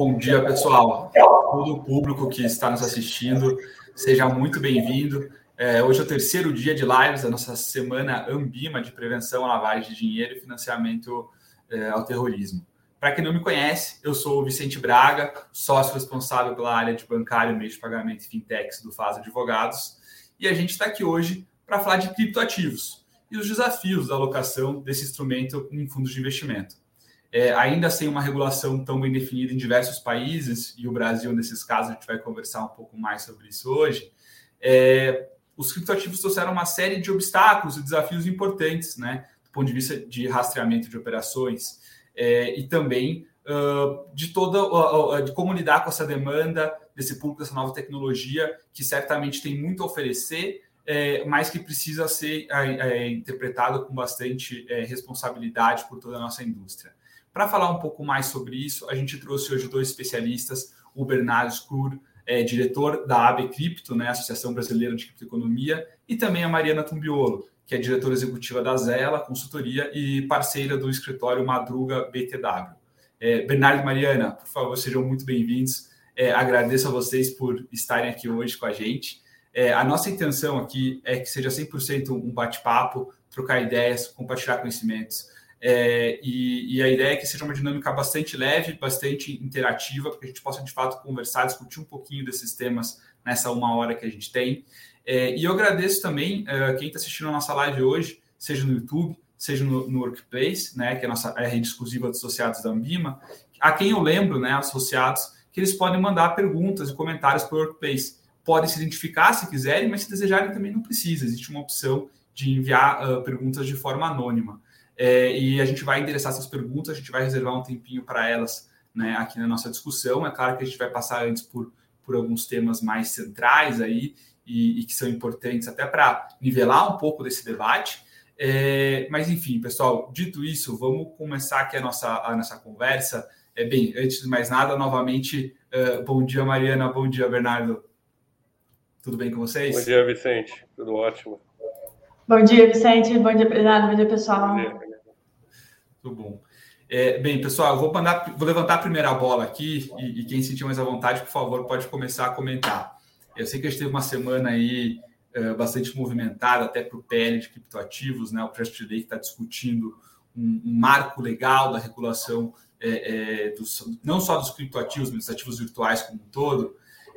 Bom dia, pessoal. Todo o público que está nos assistindo, seja muito bem-vindo. É, hoje é o terceiro dia de lives da nossa semana Ambima de prevenção à lavagem de dinheiro e financiamento é, ao terrorismo. Para quem não me conhece, eu sou o Vicente Braga, sócio responsável pela área de bancário, meio de pagamento e fintechs do Faz Advogados. E a gente está aqui hoje para falar de criptoativos e os desafios da alocação desse instrumento em fundos de investimento é, ainda sem uma regulação tão bem definida em diversos países, e o Brasil, nesses casos, a gente vai conversar um pouco mais sobre isso hoje, é, os criptoativos trouxeram uma série de obstáculos e desafios importantes, né, do ponto de vista de rastreamento de operações, é, e também uh, de toda uh, de como lidar com essa demanda desse público, dessa nova tecnologia, que certamente tem muito a oferecer, é, mas que precisa ser é, é interpretado com bastante é, responsabilidade por toda a nossa indústria. Para falar um pouco mais sobre isso, a gente trouxe hoje dois especialistas, o Bernardo Scur, é, diretor da AB Cripto, né, Associação Brasileira de Criptoeconomia, e também a Mariana Tumbiolo, que é diretora executiva da Zela Consultoria e parceira do escritório Madruga BTW. É, Bernardo e Mariana, por favor, sejam muito bem-vindos. É, agradeço a vocês por estarem aqui hoje com a gente. É, a nossa intenção aqui é que seja 100% um bate-papo, trocar ideias, compartilhar conhecimentos. É, e, e, a ideia é que seja uma dinâmica bastante leve, bastante interativa, para que a gente possa de fato conversar, discutir um pouquinho desses temas nessa uma hora que a gente tem. É, e eu agradeço também é, quem está assistindo a nossa live hoje, seja no YouTube, seja no, no Workplace, né, que é a nossa rede exclusiva dos associados da Ambima, a quem eu lembro, né, associados, que eles podem mandar perguntas e comentários para o Workplace. Podem se identificar se quiserem, mas se desejarem também não precisa. Existe uma opção de enviar uh, perguntas de forma anônima. É, e a gente vai endereçar essas perguntas, a gente vai reservar um tempinho para elas né, aqui na nossa discussão. É claro que a gente vai passar antes por, por alguns temas mais centrais aí e, e que são importantes até para nivelar um pouco desse debate. É, mas enfim, pessoal, dito isso, vamos começar aqui a nossa, a nossa conversa. É, bem, antes de mais nada, novamente, uh, bom dia, Mariana, bom dia, Bernardo. Tudo bem com vocês? Bom dia, Vicente. Tudo ótimo. Bom dia, Vicente. Bom dia, Bernardo. Bom dia, pessoal. Bom dia. Muito bom. É, bem, pessoal, eu vou, mandar, vou levantar a primeira bola aqui e, e, quem sentir mais à vontade, por favor, pode começar a comentar. Eu sei que a gente teve uma semana aí uh, bastante movimentada, até para o PL de criptoativos, né? O Trust Day está discutindo um, um, marco legal da regulação é, é, dos, não só dos criptoativos, mas dos ativos virtuais como um todo.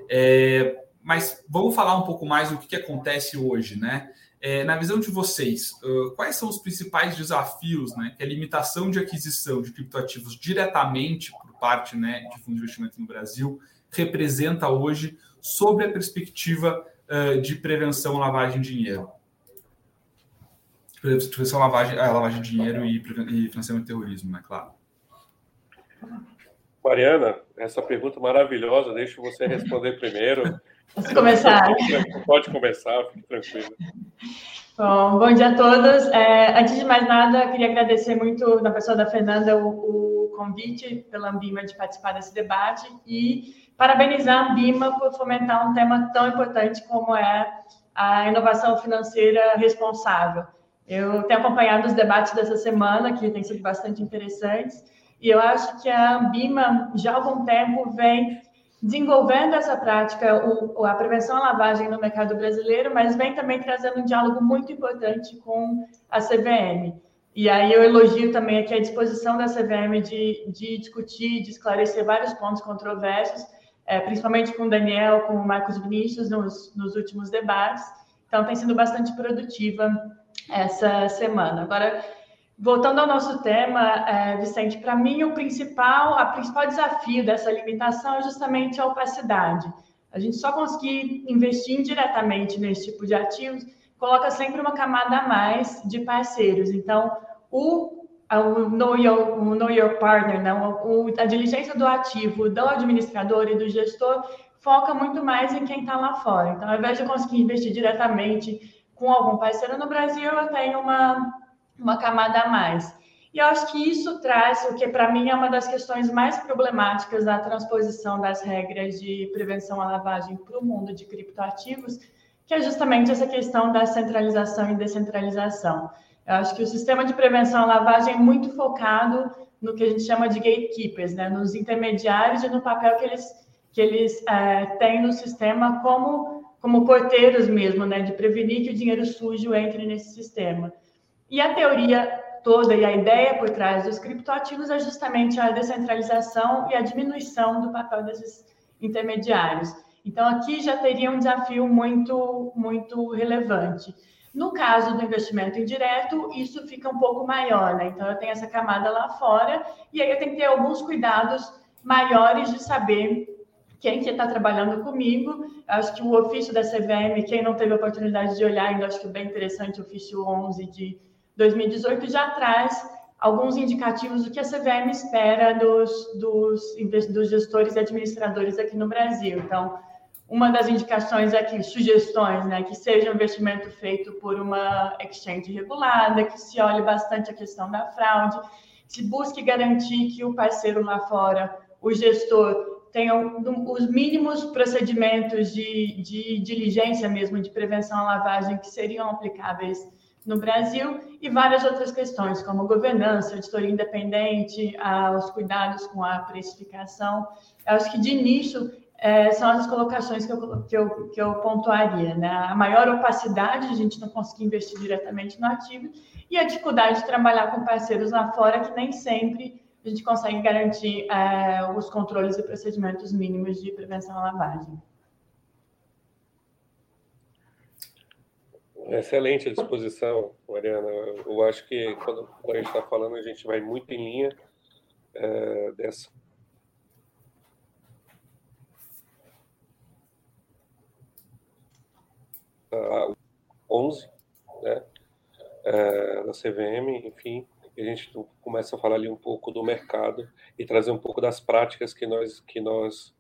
É, mas vamos falar um pouco mais do que, que acontece hoje, né? É, na visão de vocês, uh, quais são os principais desafios né, que a limitação de aquisição de criptoativos diretamente por parte né, de fundos de investimento no Brasil representa hoje sobre a perspectiva uh, de prevenção à lavagem de dinheiro? Prevenção à lavagem, à lavagem de dinheiro e, e financiamento do terrorismo, é claro. Mariana, essa pergunta maravilhosa, deixa você responder primeiro. Posso começar? Pode começar, fique tranquilo. Bom, bom dia a todos. É, antes de mais nada, queria agradecer muito, na pessoa da Fernanda, o, o convite pela Ambima de participar desse debate e parabenizar a Ambima por fomentar um tema tão importante como é a inovação financeira responsável. Eu tenho acompanhado os debates dessa semana, que têm sido bastante interessantes, e eu acho que a Ambima, já há algum tempo, vem desenvolvendo essa prática, o, a prevenção à lavagem no mercado brasileiro, mas vem também trazendo um diálogo muito importante com a CVM. E aí eu elogio também aqui a disposição da CVM de, de discutir, de esclarecer vários pontos controversos, é, principalmente com o Daniel, com o Marcos Vinícius nos, nos últimos debates. Então, tem sido bastante produtiva essa semana. Agora, Voltando ao nosso tema, é, Vicente, para mim o principal, a principal desafio dessa limitação é justamente a opacidade. A gente só conseguir investir indiretamente nesse tipo de ativos coloca sempre uma camada a mais de parceiros. Então, o, o, know, your, o know Your Partner, né? o, a diligência do ativo, do administrador e do gestor foca muito mais em quem está lá fora. Então, ao invés de conseguir investir diretamente com algum parceiro no Brasil, eu tenho uma uma camada a mais. E eu acho que isso traz o que, para mim, é uma das questões mais problemáticas da transposição das regras de prevenção à lavagem para o mundo de criptoativos, que é justamente essa questão da centralização e descentralização. Eu acho que o sistema de prevenção à lavagem é muito focado no que a gente chama de gatekeepers, né, nos intermediários e no papel que eles, que eles é, têm no sistema como, como porteiros mesmo, né, de prevenir que o dinheiro sujo entre nesse sistema. E a teoria toda e a ideia por trás dos criptoativos é justamente a descentralização e a diminuição do papel desses intermediários. Então, aqui já teria um desafio muito, muito relevante. No caso do investimento indireto, isso fica um pouco maior, né? Então, eu tenho essa camada lá fora, e aí eu tenho que ter alguns cuidados maiores de saber quem que está trabalhando comigo. Acho que o ofício da CVM, quem não teve a oportunidade de olhar ainda, acho que é bem interessante, o ofício 11 de 2018 já traz alguns indicativos do que a CVM espera dos, dos, dos gestores e administradores aqui no Brasil. Então, uma das indicações aqui, sugestões, né, que seja um investimento feito por uma exchange regulada, que se olhe bastante a questão da fraude, se busque garantir que o parceiro lá fora, o gestor, tenha os mínimos procedimentos de, de diligência mesmo, de prevenção à lavagem que seriam aplicáveis no Brasil e várias outras questões, como governança, auditoria independente, os cuidados com a precificação. Eu acho que de início é, são as colocações que eu, que, eu, que eu pontuaria. Né? A maior opacidade, a gente não conseguir investir diretamente no ativo, e a dificuldade de trabalhar com parceiros lá fora, que nem sempre a gente consegue garantir é, os controles e procedimentos mínimos de prevenção à lavagem. Excelente a disposição, Mariana. Eu acho que quando, a gente está falando, a gente vai muito em linha é, dessa uh, 11, né, uh, da CVM, enfim, a gente começa a falar ali um pouco do mercado e trazer um pouco das práticas que nós que nós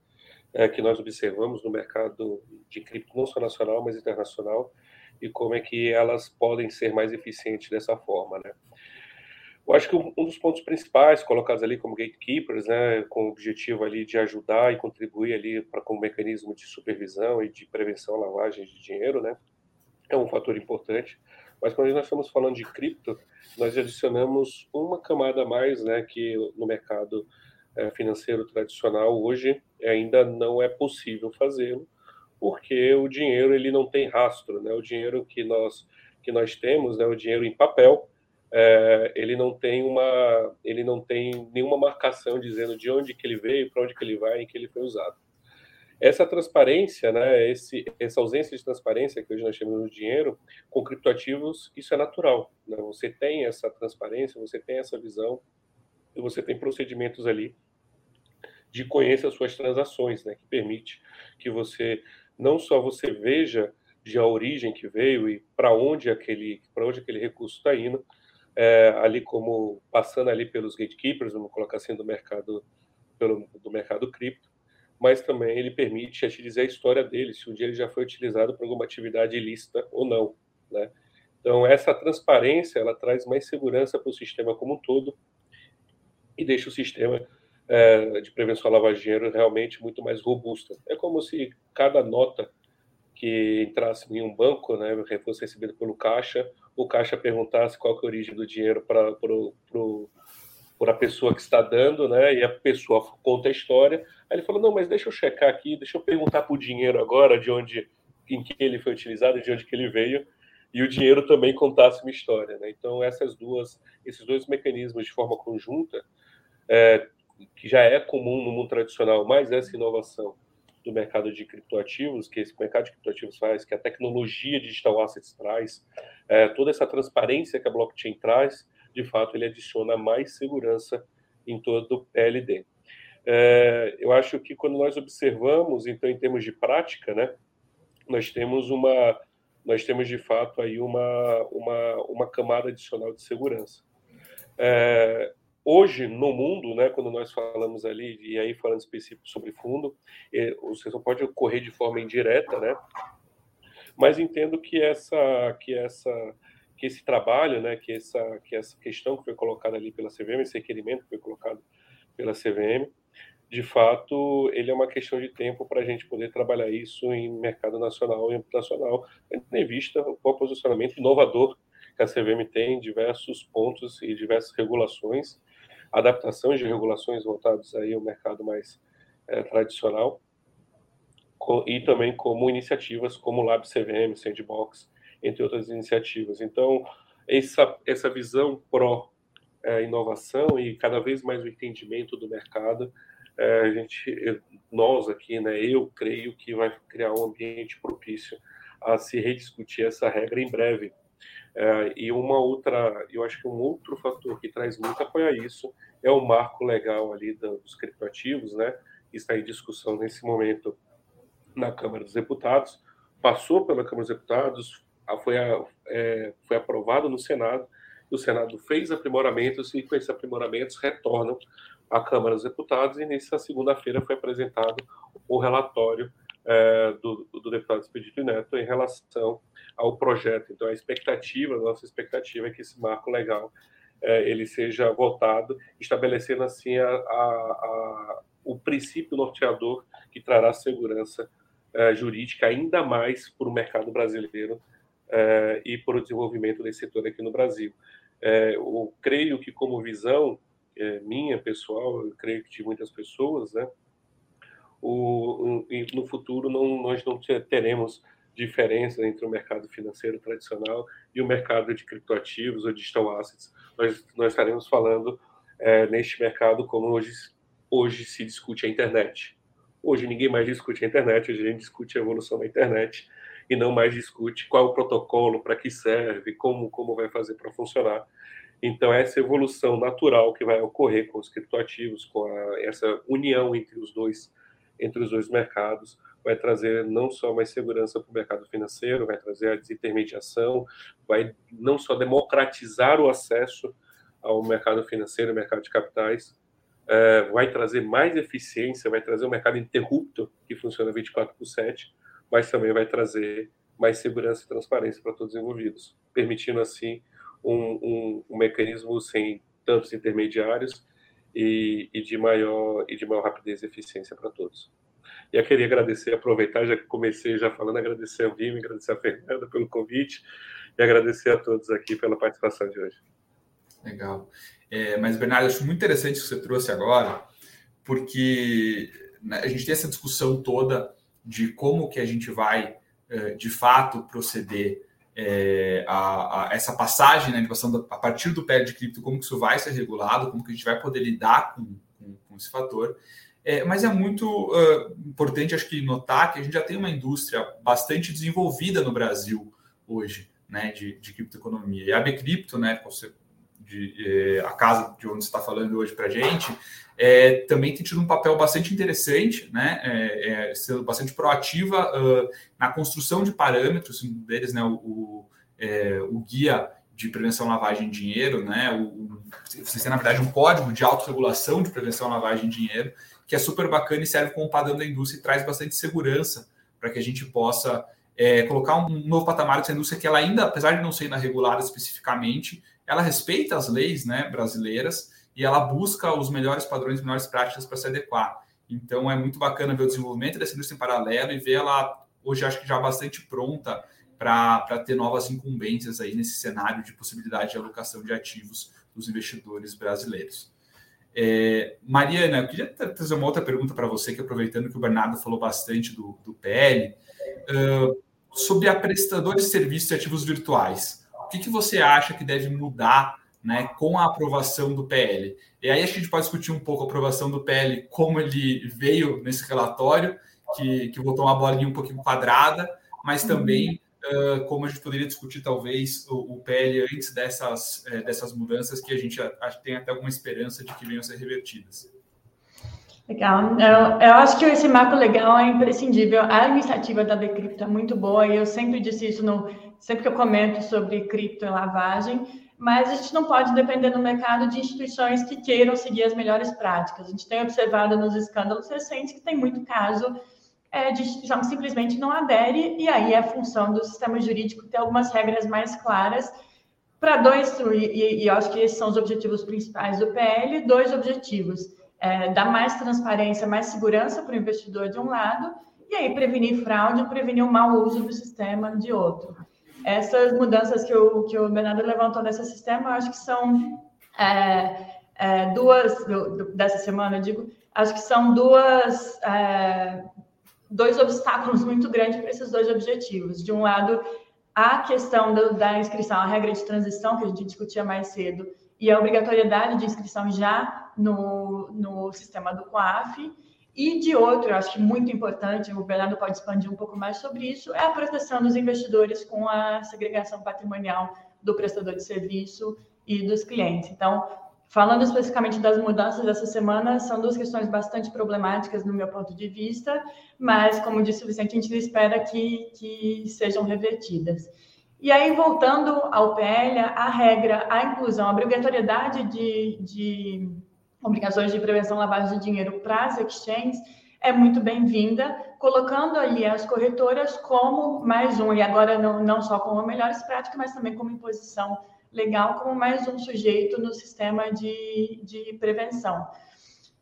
é, que nós observamos no mercado de cripto não só nacional mas internacional e como é que elas podem ser mais eficientes dessa forma, né? Eu acho que um dos pontos principais colocados ali como gatekeepers, né, com o objetivo ali de ajudar e contribuir ali para como mecanismo de supervisão e de prevenção à lavagem de dinheiro, né, é um fator importante. Mas quando nós estamos falando de cripto, nós adicionamos uma camada a mais, né, que no mercado é, financeiro tradicional hoje ainda não é possível fazê-lo, porque o dinheiro ele não tem rastro, né? O dinheiro que nós que nós temos, né, o dinheiro em papel, é, ele não tem uma ele não tem nenhuma marcação dizendo de onde que ele veio, para onde que ele vai, em que ele foi usado. Essa transparência, né, esse, essa ausência de transparência que hoje nós chamamos de dinheiro, com criptoativos, isso é natural. Né? Você tem essa transparência, você tem essa visão, e você tem procedimentos ali de conhecer as suas transações, né, que permite que você não só você veja de a origem que veio e para onde aquele para onde aquele recurso está indo, é, ali como passando ali pelos gatekeepers, vamos colocar assim, do mercado, pelo, do mercado cripto, mas também ele permite te dizer a história dele, se um dia ele já foi utilizado para alguma atividade ilícita ou não, né? Então, essa transparência, ela traz mais segurança para o sistema como um todo e deixa o sistema é, de prevenção à lavagem de dinheiro realmente muito mais robusta. É como se cada nota que entrasse em um banco, né, fosse recebido pelo caixa, o caixa perguntasse qual é a origem do dinheiro para para a pessoa que está dando, né? E a pessoa conta a história. Aí ele falou: não, mas deixa eu checar aqui, deixa eu perguntar para o dinheiro agora de onde, em que ele foi utilizado, de onde que ele veio, e o dinheiro também contasse uma história, né? Então essas duas, esses dois mecanismos de forma conjunta, é, que já é comum no mundo tradicional, mas essa inovação do mercado de criptoativos, que esse mercado de criptoativos faz, que a tecnologia digital assets traz, é, toda essa transparência que a blockchain traz, de fato, ele adiciona mais segurança em todo o PLD. É, eu acho que quando nós observamos, então, em termos de prática, né, nós temos uma, nós temos de fato aí uma, uma, uma camada adicional de segurança. É, Hoje, no mundo, né, quando nós falamos ali, e aí falando específico sobre fundo, é, você só pode ocorrer de forma indireta, né? Mas entendo que essa, que essa, que esse trabalho, né, que essa, que essa questão que foi colocada ali pela CVM, esse requerimento que foi colocado pela CVM, de fato, ele é uma questão de tempo para a gente poder trabalhar isso em mercado nacional e internacional, tendo em vista o posicionamento inovador que a CVM tem em diversos pontos e diversas regulações adaptações de regulações voltadas aí ao mercado mais é, tradicional, e também como iniciativas como o Lab CVM, Sandbox, entre outras iniciativas. Então, essa, essa visão pró é, e cada vez mais o entendimento do mercado, é, a gente, nós aqui, né, eu creio que vai criar um ambiente propício a se rediscutir essa regra em breve. É, e uma outra, eu acho que um outro fator que traz muito apoio a isso é o marco legal ali dos criptoativos, né? Está em discussão nesse momento na Câmara dos Deputados, passou pela Câmara dos Deputados, foi, é, foi aprovado no Senado, o Senado fez aprimoramentos e com esses aprimoramentos retornam à Câmara dos Deputados e nessa segunda-feira foi apresentado o relatório é, do, do, deputado Expedito Neto em relação ao projeto. Então, a expectativa, a nossa expectativa é que esse marco legal é, ele seja votado, estabelecendo assim a, a, a, o princípio norteador que trará segurança é, jurídica ainda mais para o mercado brasileiro é, e para o desenvolvimento desse setor aqui no Brasil. Eu creio que como visão minha pessoal, eu creio que de muitas pessoas, né, o, no futuro não, nós não teremos diferença entre o mercado financeiro tradicional e o mercado de criptoativos ou digital assets. Nós, nós estaremos falando é, neste mercado como hoje, hoje se discute a internet. Hoje ninguém mais discute a internet, hoje a gente discute a evolução da internet e não mais discute qual o protocolo, para que serve, como, como vai fazer para funcionar. Então, essa evolução natural que vai ocorrer com os criptoativos, com a, essa união entre os dois entre os dois mercados, vai trazer não só mais segurança para o mercado financeiro, vai trazer a desintermediação, vai não só democratizar o acesso ao mercado financeiro, mercado de capitais, é, vai trazer mais eficiência, vai trazer um mercado interrupto que funciona 24 por 7, mas também vai trazer mais segurança e transparência para todos os envolvidos, permitindo assim um, um, um mecanismo sem tantos intermediários e, e, de maior e de maior rapidez e eficiência para todos. E eu queria agradecer, aproveitar, já que comecei já falando, agradecer ao Vime, agradecer a Fernanda pelo convite e agradecer a todos aqui pela participação de hoje. Legal. É, mas, Bernardo, acho muito interessante o que você trouxe agora, porque né, a gente tem essa discussão toda de como que a gente vai, é, de fato, proceder é, a, a, essa passagem, né, a partir do pé de cripto, como que isso vai ser regulado, como que a gente vai poder lidar com, com, com esse fator. É, mas é muito uh, importante, acho que, notar que a gente já tem uma indústria bastante desenvolvida no Brasil hoje, né, de, de criptoeconomia. E a Bcrypto, né, de, de, a casa de onde você está falando hoje para a gente, é, também tem tido um papel bastante interessante, né, é, é, sendo bastante proativa uh, na construção de parâmetros, um deles, né, o, o, é, o guia de prevenção lavagem de dinheiro, né, o, vocês têm, na verdade, um código de autorregulação de prevenção lavagem de dinheiro, que é super bacana e serve como padrão da indústria e traz bastante segurança para que a gente possa é, colocar um novo patamar dessa indústria que ela ainda, apesar de não ser ainda regulada especificamente, ela respeita as leis né, brasileiras e ela busca os melhores padrões, melhores práticas para se adequar. Então é muito bacana ver o desenvolvimento dessa indústria em paralelo e ver ela hoje acho que já bastante pronta para ter novas incumbências aí nesse cenário de possibilidade de alocação de ativos dos investidores brasileiros. É, Mariana, eu queria trazer uma outra pergunta para você, que aproveitando que o Bernardo falou bastante do, do PL, uh, sobre a prestador de serviços de ativos virtuais. O que, que você acha que deve mudar né, com a aprovação do PL? E aí a gente pode discutir um pouco a aprovação do PL, como ele veio nesse relatório, que, que botou uma bolinha um pouquinho quadrada, mas também uh, como a gente poderia discutir talvez o, o PL antes dessas, uh, dessas mudanças que a gente tem até alguma esperança de que venham a ser revertidas. Legal. Eu, eu, acho que esse marco legal é imprescindível. A iniciativa da Decrypto é muito boa e eu sempre disse isso no, sempre que eu comento sobre cripto e lavagem, mas a gente não pode depender no mercado de instituições que queiram seguir as melhores práticas. A gente tem observado nos escândalos recentes que tem muito caso é, de instituição simplesmente não adere, e aí é função do sistema jurídico ter algumas regras mais claras para dois, e, e, acho que esses são os objetivos principais do PL, dois objetivos. É, dar mais transparência, mais segurança para o investidor de um lado, e aí prevenir fraude, prevenir o mau uso do sistema de outro. Essas mudanças que o, que o Bernardo levantou nesse sistema, eu acho que são é, é, duas dessa semana, eu digo, acho que são duas é, dois obstáculos muito grandes para esses dois objetivos. De um lado, a questão do, da inscrição, a regra de transição que a gente discutia mais cedo, e a obrigatoriedade de inscrição já no, no sistema do COAF. E de outro, acho que muito importante, o Bernardo pode expandir um pouco mais sobre isso, é a proteção dos investidores com a segregação patrimonial do prestador de serviço e dos clientes. Então, falando especificamente das mudanças dessa semana, são duas questões bastante problemáticas no meu ponto de vista, mas, como disse o Vicente, a gente espera que, que sejam revertidas. E aí, voltando ao PL, a regra, a inclusão, a obrigatoriedade de, de obrigações de prevenção lavagem de dinheiro para as exchanges é muito bem-vinda, colocando ali as corretoras como mais um, e agora não, não só como melhores práticas, mas também como imposição legal, como mais um sujeito no sistema de, de prevenção.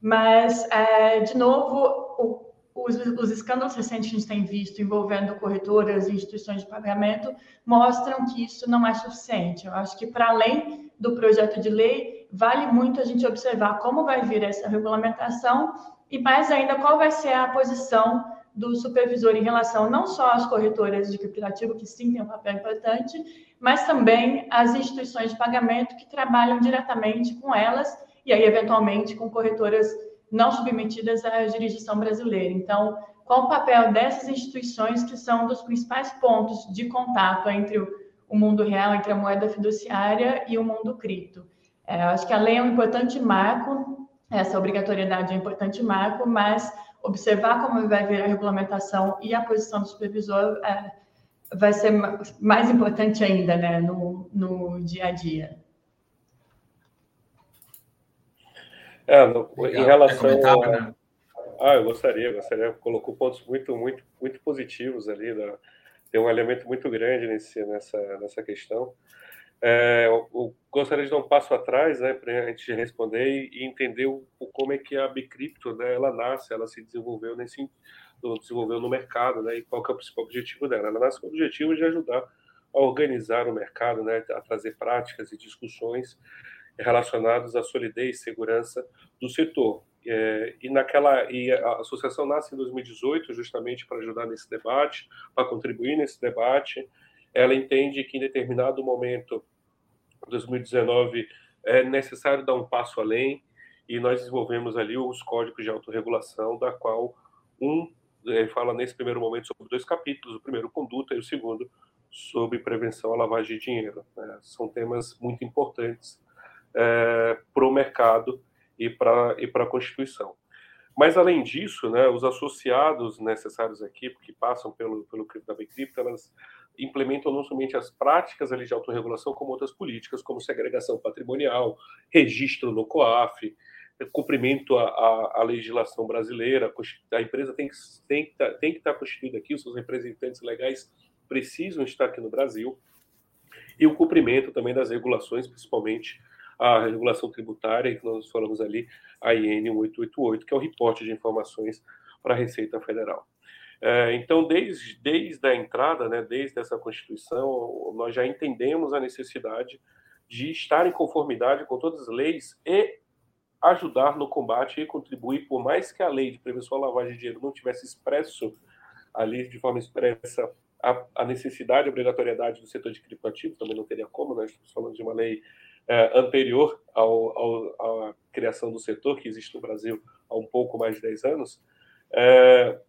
Mas, é, de novo, o, os, os, escândalos recentes que a gente tem visto envolvendo corretoras e instituições de pagamento mostram que isso não é suficiente. Eu acho que, para além do projeto de lei, vale muito a gente observar como vai vir essa regulamentação e, mais ainda, qual vai ser a posição do supervisor em relação não só às corretoras de criptativo, que sim tem um papel importante, mas também às instituições de pagamento que trabalham diretamente com elas e aí, eventualmente, com corretoras não submetidas à jurisdição brasileira. Então, qual o papel dessas instituições que são dos principais pontos de contato entre o mundo real, entre a moeda fiduciária e o mundo cripto? É, acho que a lei é um importante marco, essa obrigatoriedade é um importante marco, mas observar como vai vir a regulamentação e a posição do supervisor é, vai ser mais importante ainda né, no, no dia a dia. É, no, em relação a... né? Ah, eu gostaria, gostaria. Colocou pontos muito, muito, muito positivos ali. Da... Tem um elemento muito grande nesse, nessa, nessa questão. É, eu, gostaria de dar um passo atrás, né, para a gente responder e entender o, o, como é que a Bicrypto, né, ela nasce, ela se desenvolveu nesse desenvolveu no mercado, né, e qual que é o principal objetivo dela? Ela nasce com o objetivo de ajudar a organizar o mercado, né, a trazer práticas e discussões relacionados à solidez e segurança do setor. É, e naquela e a associação nasce em 2018 justamente para ajudar nesse debate, para contribuir nesse debate. Ela entende que em determinado momento, 2019, é necessário dar um passo além e nós desenvolvemos ali os códigos de autorregulação, da qual um é, fala nesse primeiro momento sobre dois capítulos, o primeiro conduta e o segundo sobre prevenção à lavagem de dinheiro. Né? São temas muito importantes é, para o mercado e para e a Constituição. Mas, além disso, né, os associados necessários aqui, que passam pelo, pelo da Bcrypto, elas implementam não somente as práticas ali de autorregulação, como outras políticas, como segregação patrimonial, registro no COAF, cumprimento à, legislação brasileira. A empresa tem que, tem, que tá, tem que estar constituída aqui, os seus representantes legais precisam estar aqui no Brasil. E o cumprimento também das regulações, principalmente a regulação tributária, que nós falamos ali, a IN 888, que é o reporte de informações para a Receita Federal. É, então, desde, desde a entrada, né, desde essa Constituição, nós já entendemos a necessidade de estar em conformidade com todas as leis e ajudar no combate e contribuir, por mais que a lei de prevenção à lavagem de dinheiro não tivesse expresso ali de forma expressa a, a necessidade e obrigatoriedade do setor de criptoativos, também não teria como, nós estamos falando de uma lei é, anterior ao, ao, à criação do setor, que existe no Brasil há um pouco mais de 10 anos, é,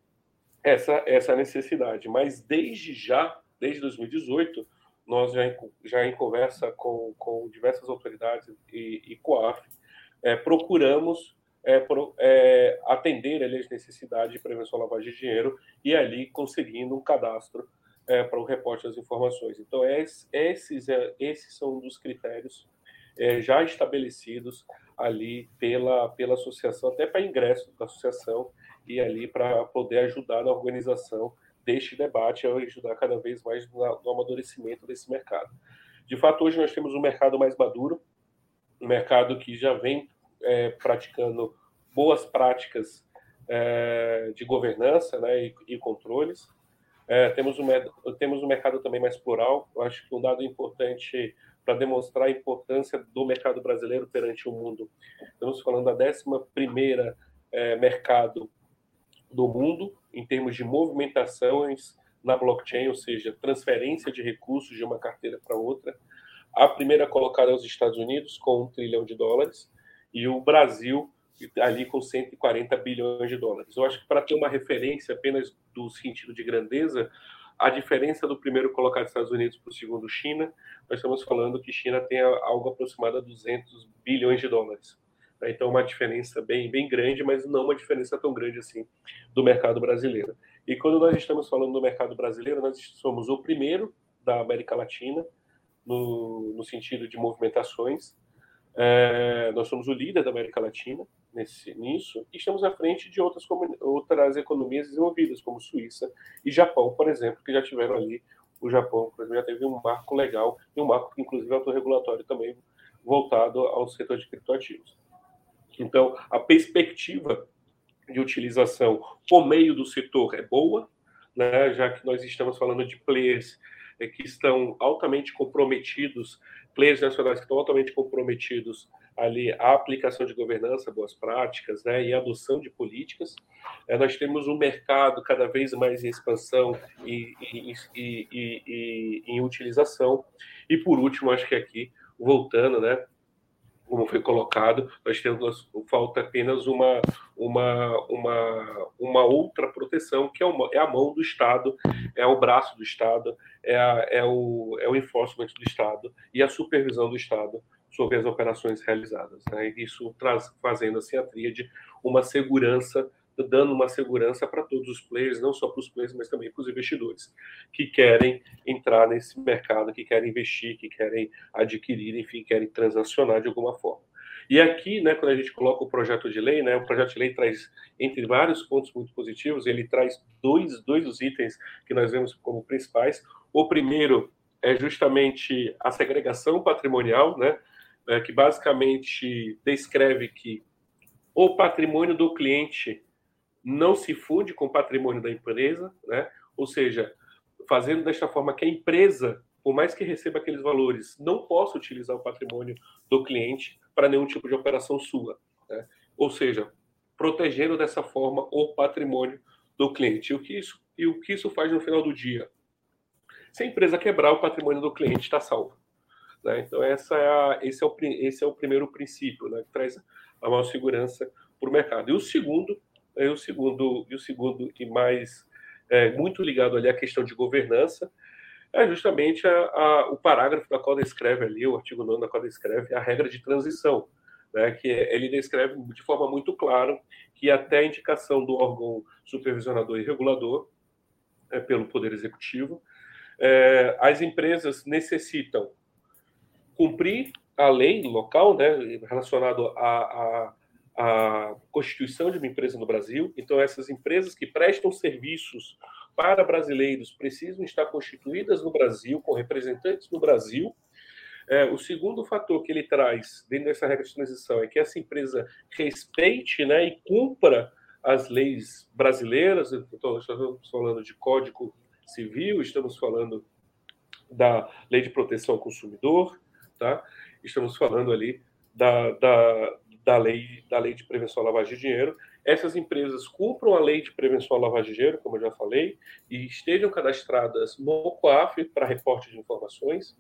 essa, essa necessidade. Mas desde já, desde 2018, nós já em, já em conversa com, com diversas autoridades e, e COAF, é, procuramos é, pro, é, atender ali, as necessidades de prevenção à lavagem de dinheiro e ali conseguindo um cadastro é, para o reporte das informações. Então, esses, é, esses são um dos critérios é, já estabelecidos ali pela, pela associação, até para ingresso da associação e ali para poder ajudar na organização deste debate e ajudar cada vez mais no, amadurecimento desse mercado. De fato, hoje nós temos um mercado mais maduro, um mercado que já vem é, praticando boas práticas é, de governança né, e, e controles. É, temos, um, temos um mercado também mais plural. Eu acho que um dado importante para demonstrar a importância do mercado brasileiro perante o mundo. Estamos falando da 11 primeira é, mercado do mundo em termos de movimentações na blockchain, ou seja, transferência de recursos de uma carteira para outra. A primeira colocada é os Estados Unidos, com um trilhão de dólares, e o Brasil ali com 140 bilhões de dólares. Eu acho que para ter uma referência apenas do sentido de grandeza, a diferença do primeiro colocado Estados Unidos para o segundo China, nós estamos falando que China tem algo aproximado a 200 bilhões de dólares. Então, uma diferença bem, bem grande, mas não uma diferença tão grande assim do mercado brasileiro. E quando nós estamos falando do mercado brasileiro, nós somos o primeiro da América Latina, no, no sentido de movimentações. É, nós somos o líder da América Latina nesse, nisso e estamos à frente de outras, outras economias desenvolvidas, como Suíça e Japão, por exemplo, que já tiveram ali. O Japão, por exemplo, já teve um marco legal e um marco, inclusive, autorregulatório também, voltado ao setor de criptoativos. Então, a perspectiva de utilização por meio do setor é boa, né, já que nós estamos falando de players é, que estão altamente comprometidos, players nacionais que estão altamente comprometidos ali a aplicação de governança, boas práticas, né, e adoção de políticas. É, nós temos um mercado cada vez mais em expansão e, e, e, e, em utilização. E por último, acho que aqui voltando, né, como foi colocado, nós temos falta apenas uma, uma, uma, uma outra proteção, que é, uma, é a mão do Estado, é o braço do Estado, é, a, é, o, é o enforcement do Estado e a supervisão do Estado sobre as operações realizadas. Né? Isso traz, fazendo assim a tríade uma segurança dando uma segurança para todos os players, não só para os players, mas também para os investidores que querem entrar nesse mercado, que querem investir, que querem adquirir, enfim, querem transacionar de alguma forma. E aqui, né, quando a gente coloca o projeto de lei, né, o projeto de lei traz, entre vários pontos muito positivos, ele traz dois, dois dos itens que nós vemos como principais. O primeiro é justamente a segregação patrimonial, né, é, que basicamente descreve que o patrimônio do cliente não se funde com o patrimônio da empresa, né? ou seja, fazendo desta forma que a empresa, por mais que receba aqueles valores, não possa utilizar o patrimônio do cliente para nenhum tipo de operação sua. Né? Ou seja, protegendo dessa forma o patrimônio do cliente. E o que isso, e o que isso faz no final do dia? Se a empresa quebrar, o patrimônio do cliente está salvo. Né? Então, essa é a, esse, é o, esse é o primeiro princípio né? que traz a maior segurança para o mercado. E o segundo e o segundo, e o segundo e mais é, muito ligado ali à questão de governança, é justamente a, a, o parágrafo da qual descreve ali, o artigo 9 da qual descreve a regra de transição, né, que ele descreve de forma muito clara que até a indicação do órgão supervisionador e regulador é, pelo Poder Executivo, é, as empresas necessitam cumprir a lei local, né, relacionado a, a a constituição de uma empresa no Brasil. Então, essas empresas que prestam serviços para brasileiros precisam estar constituídas no Brasil, com representantes no Brasil. É, o segundo fator que ele traz dentro dessa regra de transição é que essa empresa respeite né, e cumpra as leis brasileiras. Estamos falando de Código Civil, estamos falando da Lei de Proteção ao Consumidor, tá? estamos falando ali da, da, da lei, da lei de prevenção à lavagem de dinheiro. Essas empresas cumpram a lei de prevenção à lavagem de dinheiro, como eu já falei, e estejam cadastradas no COAF para reporte de informações.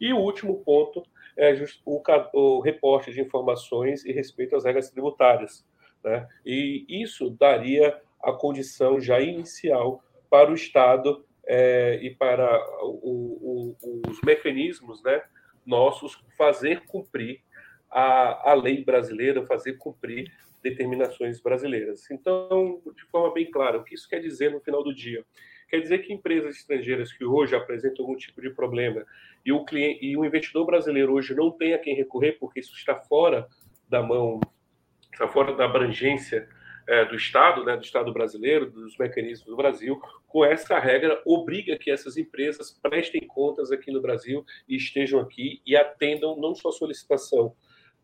E o último ponto é o, o reporte de informações e respeito às regras tributárias. Né? E isso daria a condição já inicial para o Estado é, e para o, o, os mecanismos né, nossos fazer cumprir a, a lei brasileira, fazer cumprir determinações brasileiras. Então, de forma bem clara, o que isso quer dizer no final do dia? Quer dizer que empresas estrangeiras que hoje apresentam algum tipo de problema e o, cliente, e o investidor brasileiro hoje não tem a quem recorrer porque isso está fora da mão, está fora da abrangência é, do Estado, né, do Estado brasileiro, dos mecanismos do Brasil, com essa regra, obriga que essas empresas prestem contas aqui no Brasil e estejam aqui e atendam não só a solicitação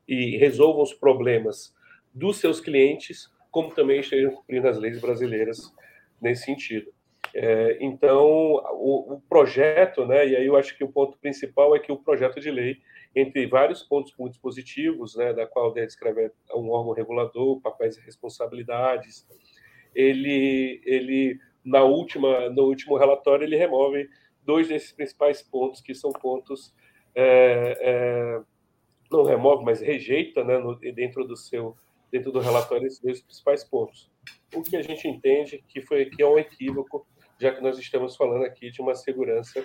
e resolvam os problemas dos seus clientes, como também estejam cumprindo as leis brasileiras nesse sentido. É, então, o, o, projeto, né, e aí eu acho que o ponto principal é que o projeto de lei, entre vários pontos muito positivos, né, da qual descreve um órgão regulador, papéis e responsabilidades, ele, ele na última, no último relatório, ele remove dois desses principais pontos, que são pontos, é, é, não remove, mas rejeita, né, no, dentro do seu, dentro do relatório, esses dois principais pontos. O que a gente entende que foi que é um equívoco já que nós estamos falando aqui de uma segurança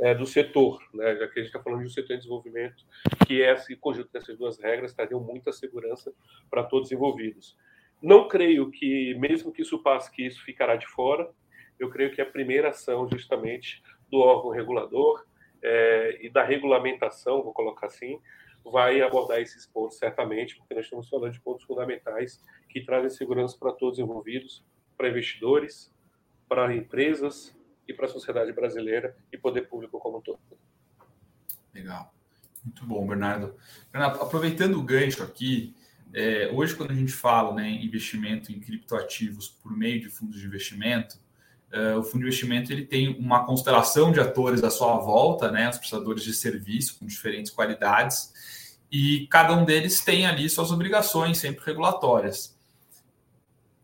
é, do setor, né? já que a gente está falando de um setor em desenvolvimento, que é esse conjunto dessas duas regras trariam muita segurança para todos os envolvidos. Não creio que, mesmo que isso passe, que isso ficará de fora. Eu creio que a primeira ação, justamente, do órgão regulador é, e da regulamentação, vou colocar assim, vai abordar esses pontos certamente, porque nós estamos falando de pontos fundamentais que trazem segurança para todos os envolvidos, para investidores, para empresas e para a sociedade brasileira e poder público como um todo. Legal. Muito bom, Bernardo. Bernardo, aproveitando o gancho aqui, é, hoje quando a gente fala né, investimento em criptoativos por meio de fundos de investimento, é, o fundo de investimento ele tem uma constelação de atores à sua volta, né, os prestadores de serviço com diferentes qualidades, e cada um deles tem ali suas obrigações sempre regulatórias.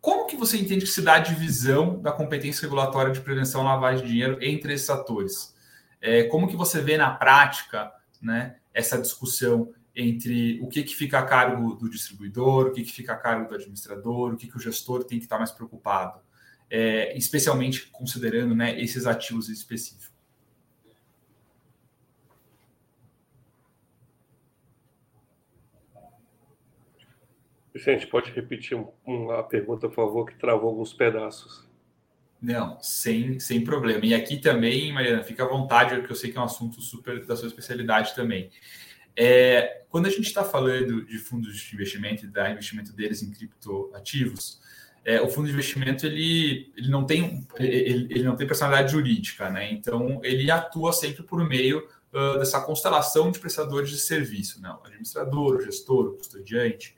Como que você entende que se dá a divisão da competência regulatória de prevenção à lavagem de dinheiro entre esses atores? É, como que você vê na prática né, essa discussão entre o que, que fica a cargo do distribuidor, o que, que fica a cargo do administrador, o que, que o gestor tem que estar mais preocupado, é, especialmente considerando né, esses ativos específicos? Vicente, pode repetir uma pergunta, por favor, que travou alguns pedaços. Não, sem, sem problema. E aqui também, Mariana, fica à vontade, porque eu sei que é um assunto super da sua especialidade também. É, quando a gente está falando de fundos de investimento e da investimento deles em criptoativos, é, o fundo de investimento ele, ele, não tem, ele, ele não tem personalidade jurídica, né? Então ele atua sempre por meio uh, dessa constelação de prestadores de serviço, né? o administrador, o gestor, o custodiante.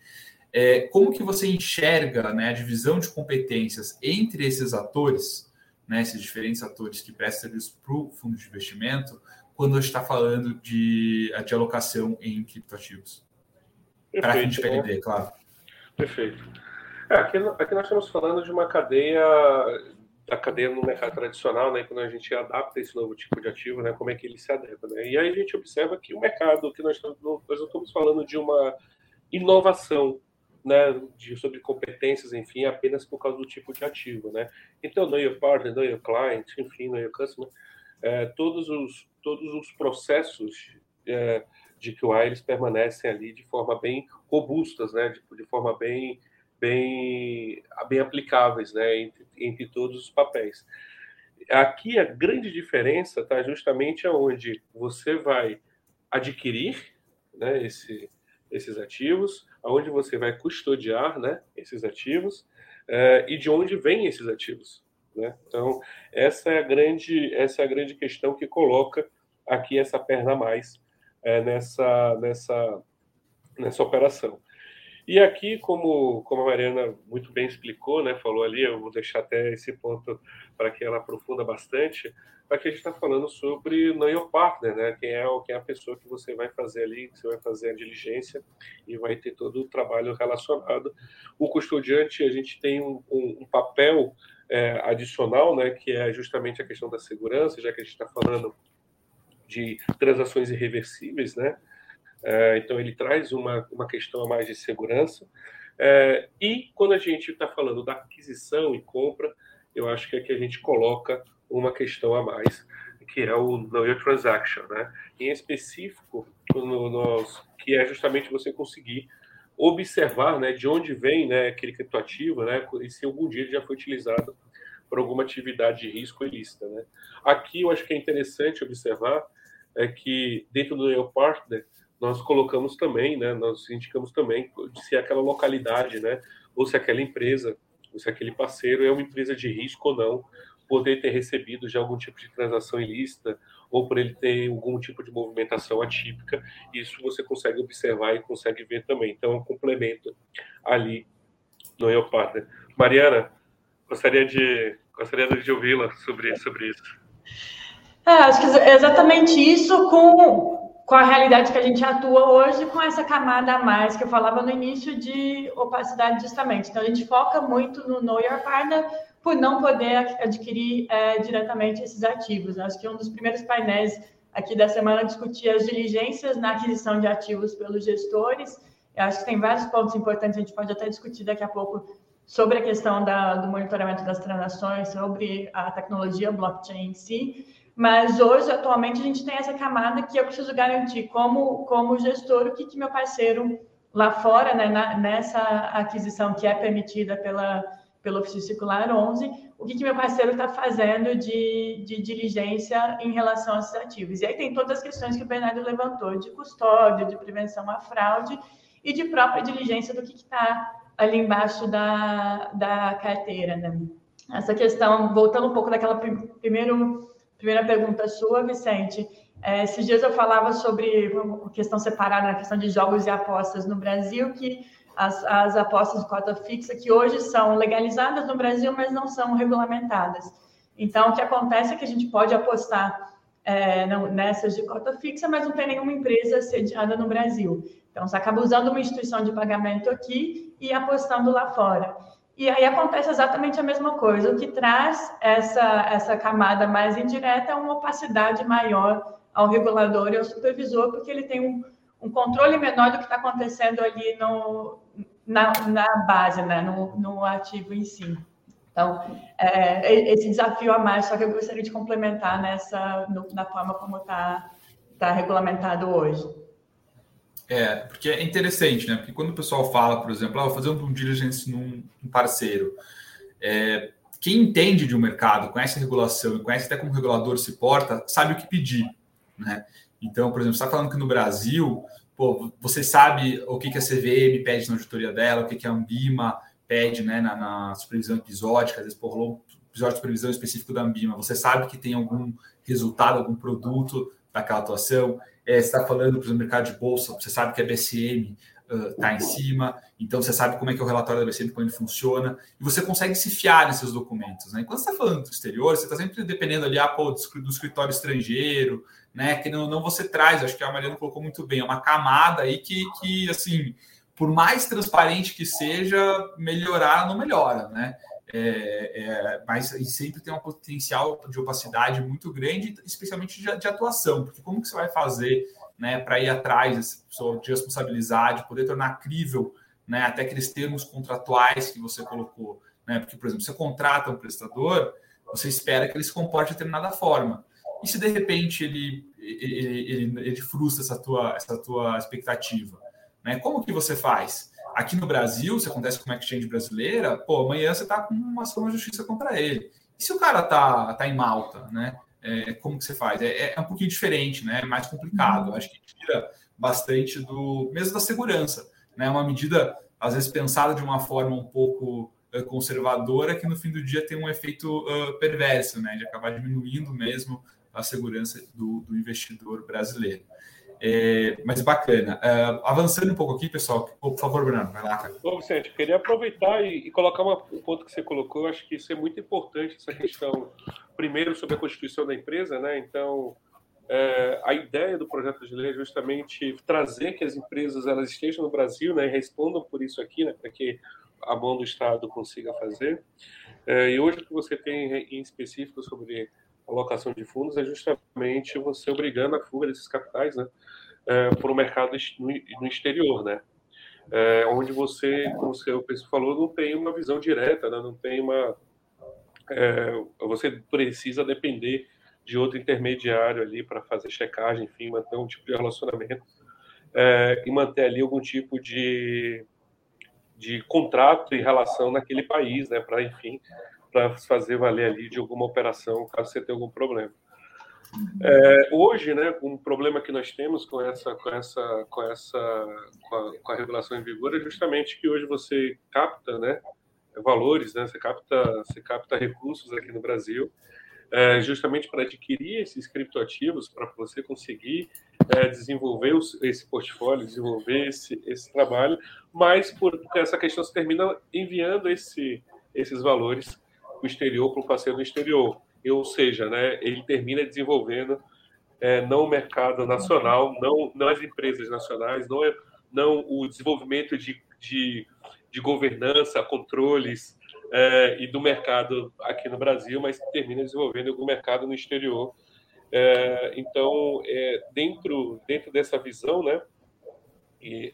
É, como que você enxerga né, a divisão de competências entre esses atores, né, esses diferentes atores que prestam serviço para o fundo de investimento, quando a gente está falando de, de alocação em criptoativos? Para a gente PLD, claro. Perfeito. É, aqui, aqui nós estamos falando de uma cadeia da cadeia no mercado tradicional, né, quando a gente adapta esse novo tipo de ativo, né, como é que ele se adapta, né? E aí a gente observa que o mercado, que nós estamos, nós estamos falando de uma inovação né, de, sobre competências, enfim, apenas por causa do tipo de ativo, né? Então, know your partner, know your client, enfim, know your customer, é, todos, os, todos os processos é, de QA, eles permanecem ali de forma bem robustas, né? De, de forma bem, bem, bem aplicáveis, né? Entre, entre todos os papéis. Aqui a grande diferença está justamente aonde você vai adquirir né, esse, esses ativos, aonde você vai custodiar né, esses ativos é, e de onde vêm esses ativos. Né? Então, essa é, a grande, essa é a grande questão que coloca aqui essa perna a mais é, nessa, nessa, nessa operação. E aqui, como, como a Mariana muito bem explicou, né, falou ali, eu vou deixar até esse ponto para que ela aprofunda bastante, aqui a gente está falando sobre your partner, né, quem é, quem é a pessoa que você vai fazer ali, que você vai fazer a diligência e vai ter todo o trabalho relacionado. O custodiante, a gente tem um, um, um papel é, adicional, né, que é justamente a questão da segurança, já que a gente está falando de transações irreversíveis, né, então, ele traz uma, uma questão a mais de segurança. É, e quando a gente está falando da aquisição e compra, eu acho que aqui a gente coloca uma questão a mais, que é o Know Your Transaction, né? Em específico, no, nós, que é justamente você conseguir observar, né, de onde vem, né, aquele criptoativo, né, e se algum dia já foi utilizado por alguma atividade de risco ilícita, né? Aqui eu acho que é interessante observar é que dentro do Know Partner nós colocamos também, né, nós indicamos também se aquela localidade, né, ou se aquela empresa, ou se aquele parceiro é uma empresa de risco ou não, poder ter recebido já algum tipo de transação ilícita ou por ele ter algum tipo de movimentação atípica, isso você consegue observar e consegue ver também. Então, é um complemento ali no EOPartner. Mariana, gostaria de gostaria de ouvi-la sobre sobre isso. É, acho que é exatamente isso com com a realidade que a gente atua hoje, com essa camada a mais que eu falava no início de opacidade justamente. Então, a gente foca muito no Know Your Partner por não poder adquirir é, diretamente esses ativos. Acho que um dos primeiros painéis aqui da semana discutia as diligências na aquisição de ativos pelos gestores. Eu acho que tem vários pontos importantes, a gente pode até discutir daqui a pouco sobre a questão da, do monitoramento das transações, sobre a tecnologia blockchain em si. Mas hoje, atualmente, a gente tem essa camada que eu preciso garantir como, como gestor o que, que meu parceiro lá fora, né, na, nessa aquisição que é permitida pela, pelo Ofício Circular 11, o que, que meu parceiro está fazendo de, de diligência em relação a esses ativos. E aí tem todas as questões que o Bernardo levantou, de custódia, de prevenção à fraude e de própria diligência do que está ali embaixo da, da carteira. Né? Essa questão, voltando um pouco daquela prim, primeiro Primeira pergunta sua, Vicente. É, esses dias eu falava sobre uma questão separada na questão de jogos e apostas no Brasil, que as, as apostas de cota fixa, que hoje são legalizadas no Brasil, mas não são regulamentadas. Então, o que acontece é que a gente pode apostar é, não, nessas de cota fixa, mas não tem nenhuma empresa sediada no Brasil. Então, você acaba usando uma instituição de pagamento aqui e apostando lá fora. E aí acontece exatamente a mesma coisa. O que traz essa, essa camada mais indireta é uma opacidade maior ao regulador e ao supervisor, porque ele tem um, um controle menor do que está acontecendo ali no, na, na base, né? no, no ativo em si. Então, é, esse desafio a mais, só que eu gostaria de complementar nessa, no, na forma como está tá regulamentado hoje. É, porque é interessante, né? Porque quando o pessoal fala, por exemplo, ah, vou fazer um due diligence num, num parceiro, é, quem entende de um mercado, conhece a regulação e conhece até como o regulador se porta, sabe o que pedir, né? Então, por exemplo, você está falando que no Brasil, pô, você sabe o que, que a CVM pede na auditoria dela, o que, que a Ambima pede né, na, na supervisão episódica, às vezes por um episódio de supervisão específico da Ambima, você sabe que tem algum resultado, algum produto daquela atuação é, está falando, para o mercado de bolsa, você sabe que a BCM está uh, em cima, então você sabe como é que é o relatório da BCM, como ele funciona, e você consegue se fiar nesses documentos. Né? Enquanto você está falando do exterior, você está sempre dependendo ali ah, pô, do escritório estrangeiro, né? que não, não você traz, acho que a Mariana colocou muito bem, é uma camada aí que, que assim, por mais transparente que seja, melhorar não melhora, né? É, é, mas sempre tem um potencial de opacidade muito grande, especialmente de, de atuação, porque como que você vai fazer né, para ir atrás de responsabilizar, de poder tornar crível né, até aqueles termos contratuais que você colocou. Né? Porque, por exemplo, você contrata um prestador, você espera que ele se comporte de determinada forma. E se de repente ele, ele, ele, ele frustra essa tua, essa tua expectativa? Né? Como que você faz? Aqui no Brasil, se acontece com uma exchange brasileira, pô, amanhã você está com uma ação na justiça contra ele. E se o cara tá, tá em Malta, né? É, como que você faz? É, é, um pouquinho diferente, né? É mais complicado. Acho que tira bastante do mesmo da segurança, né? Uma medida às vezes pensada de uma forma um pouco uh, conservadora que no fim do dia tem um efeito uh, perverso, né? De acabar diminuindo mesmo a segurança do, do investidor brasileiro. É, mas bacana. Uh, avançando um pouco aqui, pessoal, por favor, Bruno, vai lá, cara. Bom, Vicente, queria aproveitar e, e colocar uma, um ponto que você colocou. Eu acho que isso é muito importante, essa questão, primeiro, sobre a constituição da empresa, né? Então, é, a ideia do projeto de lei é justamente trazer que as empresas elas estejam no Brasil né, e respondam por isso aqui, né, para que a mão do Estado consiga fazer. É, e hoje o que você tem em específico sobre alocação de fundos é justamente você obrigando a fuga desses capitais, né, é, para o mercado no, exterior, né, é, onde você, como o pessoal falou, não tem uma visão direta, né, não tem uma, é, você precisa depender de outro intermediário ali para fazer checagem, enfim, manter um tipo de relacionamento é, e manter ali algum tipo de de contrato e relação naquele país, né, para enfim para fazer valer ali de alguma operação, caso você tenha algum problema. É, hoje, né, um problema que nós temos com essa, com essa, com essa, com a, com a, regulação em vigor é justamente que hoje você capta, né, valores, né, você capta, você capta recursos aqui no Brasil, é, justamente para adquirir esses criptoativos, para você conseguir é, desenvolver os, esse portfólio, desenvolver esse, esse trabalho, mas por essa questão você termina enviando esse, esses valores o exterior para um parceiro no exterior. Ou seja, né, ele termina desenvolvendo é, não o mercado nacional, não, não as empresas nacionais, não, é, não o desenvolvimento de, de, de governança, controles é, e do mercado aqui no Brasil, mas termina desenvolvendo algum mercado no exterior. É, então, é, dentro, dentro dessa visão, né, e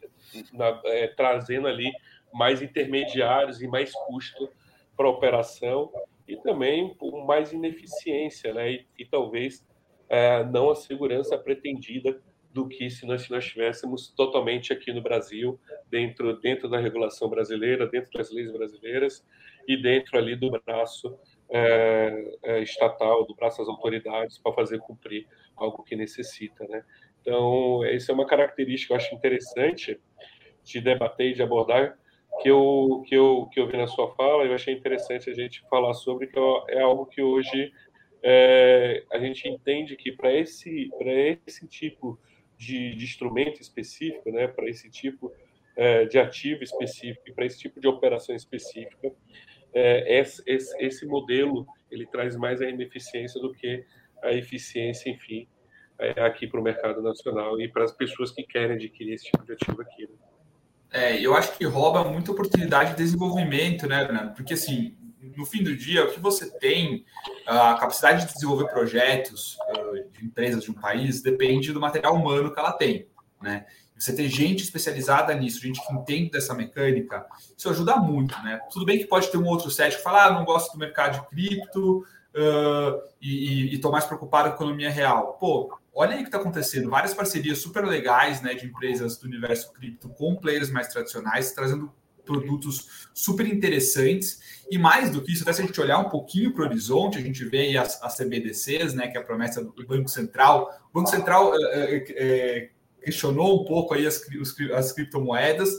na, é, trazendo ali mais intermediários e mais custo para a operação e também por mais ineficiência, né, e, e talvez é, não a segurança pretendida do que se nós, se nós estivéssemos totalmente aqui no Brasil, dentro, dentro da regulação brasileira, dentro das leis brasileiras e dentro ali do braço é, é, estatal, do braço das autoridades para fazer cumprir algo que necessita, né? Então, essa é uma característica que eu acho interessante de debater e de abordar, que eu, que eu, que eu vi na sua fala, eu achei interessante a gente falar sobre, que é algo que hoje é, a gente entende que para esse, esse tipo de, de, instrumento específico, né, para esse tipo é, de ativo específico, para esse tipo de operação específica, é, esse, esse, esse, modelo ele traz mais a ineficiência do que a eficiência, enfim, é, aqui para o mercado nacional e para as pessoas que querem adquirir esse tipo de ativo aqui. Né? É, eu acho que rouba muita oportunidade de desenvolvimento, né, Bernardo? Porque assim, no fim do dia, o que você tem, a capacidade de desenvolver projetos de empresas de um país depende do material humano que ela tem, né? Você ter gente especializada nisso, gente que entende dessa mecânica, isso ajuda muito, né? Tudo bem que pode ter um outro set que fala, ah, não gosto do mercado de cripto uh, e, estou mais preocupado com a economia real. Pô, olha aí o que está acontecendo. Várias parcerias super legais, né, de empresas do universo cripto com players mais tradicionais, trazendo produtos super interessantes. E mais do que isso, até se a gente olhar um pouquinho para o horizonte, a gente vê as, as CBDCs, né, que é a promessa do Banco Central. O Banco Central é, é, questionou um pouco aí as, as criptomoedas,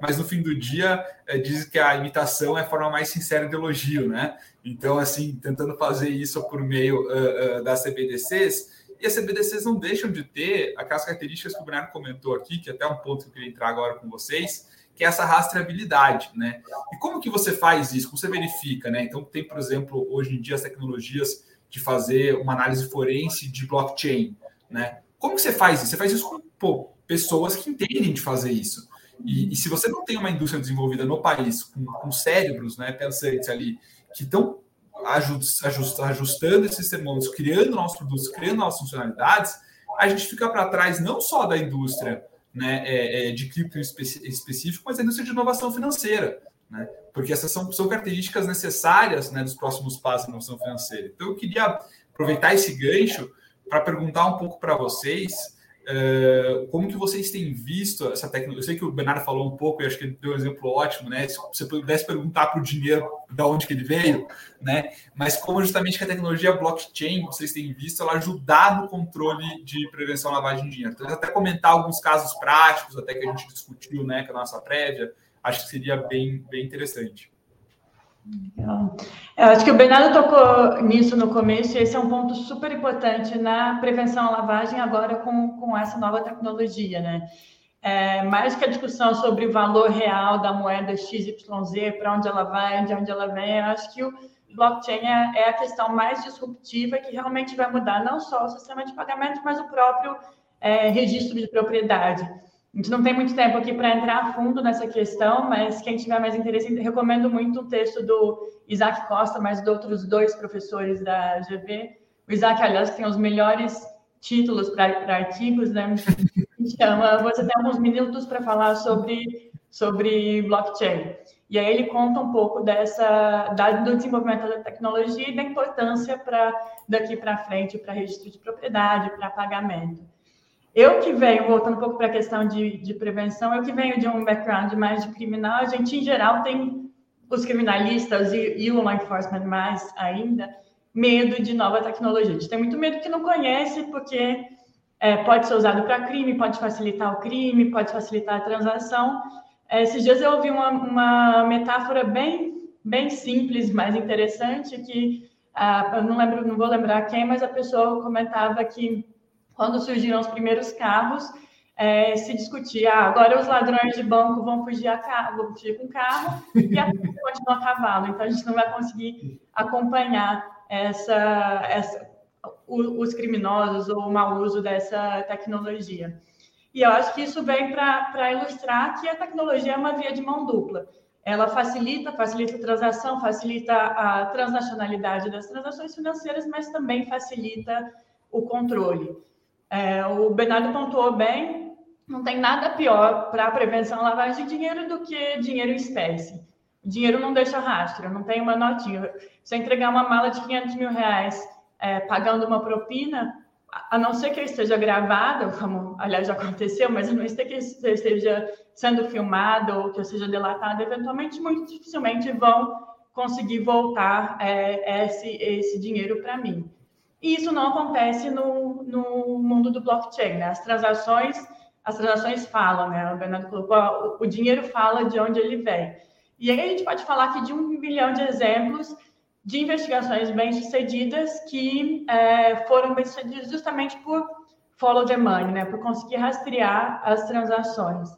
mas no fim do dia é, diz que a imitação é a forma mais sincera de elogio, né? Então, assim, tentando fazer isso por meio uh, uh, das CBDCs, e as CBDCs não deixam de ter aquelas características que o Bernardo comentou aqui, que é até um ponto que eu queria entrar agora com vocês, que é essa rastreabilidade, né? E como que você faz isso? Como você verifica, né? Então tem, por exemplo, hoje em dia as tecnologias de fazer uma análise forense de blockchain, né? Como que você faz isso? Você faz isso com pô, pessoas que entendem de fazer isso. E, e, se você não tem uma indústria desenvolvida no país com, com cérebros, né, pensantes ali, que estão ajustando esses termômetros, criando novos produtos, criando novas funcionalidades, a gente fica para trás não só da indústria né, é, é, de cripto específico, mas a indústria de inovação financeira, né? Porque essas são, são características necessárias né, dos próximos passos da inovação financeira. Então, eu queria aproveitar esse gancho para perguntar um pouco para vocês Uh, como que vocês têm visto essa tecnologia? Eu sei que o Bernardo falou um pouco, e acho que ele deu um exemplo ótimo, né? Se você pudesse perguntar para o dinheiro de onde que ele veio, né? Mas como justamente que a tecnologia blockchain, vocês têm visto, ela ajudar no controle de prevenção à lavagem de dinheiro. Então, até comentar alguns casos práticos, até que a gente discutiu, né, com a nossa prévia, acho que seria bem, bem interessante. Eu acho que o Bernardo tocou nisso no começo, e esse é um ponto super importante na prevenção à lavagem agora com, com essa nova tecnologia, né? É, mais que a discussão sobre o valor real da moeda XYZ, para onde ela vai, de onde ela vem, eu acho que o blockchain é, é, a questão mais disruptiva que realmente vai mudar não só o sistema de pagamento, mas o próprio é, registro de propriedade. A gente não tem muito tempo aqui para entrar a fundo nessa questão, mas quem tiver mais interesse, recomendo muito o texto do Isaac Costa, mais de outros dois professores da GV. O Isaac, aliás, tem os melhores títulos para artigos, né? Chama Você tem alguns minutos para falar sobre, sobre blockchain. E aí ele conta um pouco dessa da, do desenvolvimento da tecnologia e da importância para daqui para frente para registro de propriedade, para pagamento. Eu que venho, voltando um pouco para a questão de, de prevenção, eu que venho de um background mais de criminal, a gente, em geral, tem os criminalistas e, e o law enforcement mais ainda, medo de nova tecnologia. A gente tem muito medo que não conhece, porque é, pode ser usado para crime, pode facilitar o crime, pode facilitar a transação. É, esses dias eu ouvi uma, uma metáfora bem, bem simples, mas interessante, que ah, eu não lembro, não vou lembrar quem, mas a pessoa comentava que quando surgiram os primeiros carros, é, se discutir, ah, agora os ladrões de banco vão fugir, a carro, fugir com carro e a continua a cavalo. Então, a gente não vai conseguir acompanhar essa, essa, os criminosos ou o mau uso dessa tecnologia. E eu acho que isso vem para ilustrar que a tecnologia é uma via de mão dupla. Ela facilita, facilita a transação, facilita a transnacionalidade das transações financeiras, mas também facilita o controle. É, o Bernardo pontuou bem, não tem nada pior para a prevenção lavagem de dinheiro do que dinheiro em espécie. O dinheiro não deixa rastro, não tem uma notinha. Se eu entregar uma mala de 500 mil reais é, pagando uma propina, a não ser que eu esteja gravada, como aliás já aconteceu, mas a não ser que eu esteja sendo filmada ou que eu seja delatada, eventualmente, muito dificilmente vão conseguir voltar é, esse, esse dinheiro para mim. E isso não acontece no, no mundo do blockchain, né? As transações, as transações falam, né? O Bernardo colocou, o, dinheiro fala de onde ele vem. E aí a gente pode falar aqui de um milhão de exemplos de investigações bem-sucedidas que é, foram bem-sucedidas justamente por follow the money, né? Por conseguir rastrear as transações.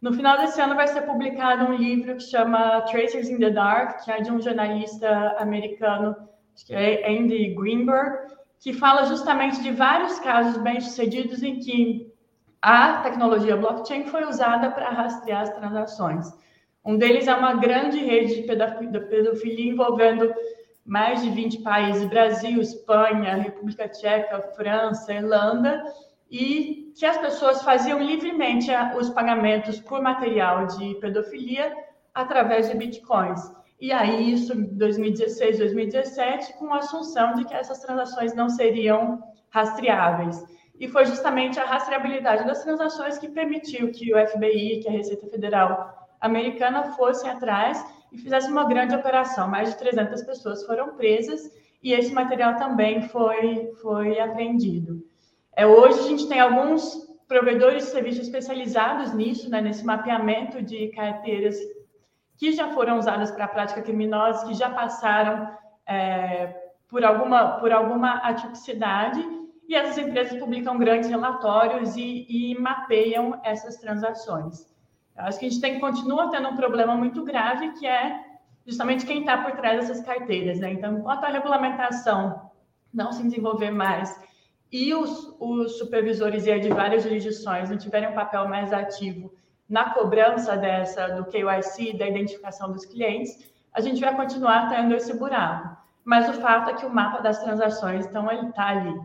No final desse ano vai ser publicado um livro que chama Tracers in the Dark, que é de um jornalista americano, acho que é Andy Greenberg, que fala justamente de vários casos bem-sucedidos em que a tecnologia blockchain foi usada para rastrear as transações. Um deles é uma grande rede de pedofilia envolvendo mais de 20 países, Brasil, Espanha, República Tcheca, França, Irlanda, e que as pessoas faziam livremente os pagamentos por material de pedofilia através de bitcoins. E aí, isso em 2016, 2017, com a assunção de que essas transações não seriam rastreáveis. E foi justamente a rastreabilidade das transações que permitiu que o FBI, que a Receita Federal americana, fossem atrás e fizesse uma grande operação. Mais de 300 pessoas foram presas e esse material também foi, foi apreendido. É, hoje a gente tem alguns provedores de serviços especializados nisso, né, nesse mapeamento de carteiras que já foram usadas para a prática criminosa, que já passaram é, por, alguma, por alguma atipicidade, e essas empresas publicam grandes relatórios e, e mapeiam essas transações. Eu acho que a gente tem, continua tendo um problema muito grave, que é justamente quem está por trás dessas carteiras. Né? Então, enquanto a regulamentação não se desenvolver mais e os, os supervisores e de várias jurisdições não tiverem um papel mais ativo na cobrança dessa do KYC, da identificação dos clientes, a gente vai continuar tendo esse buraco. Mas o fato é que o mapa das transações, então, ele está ali.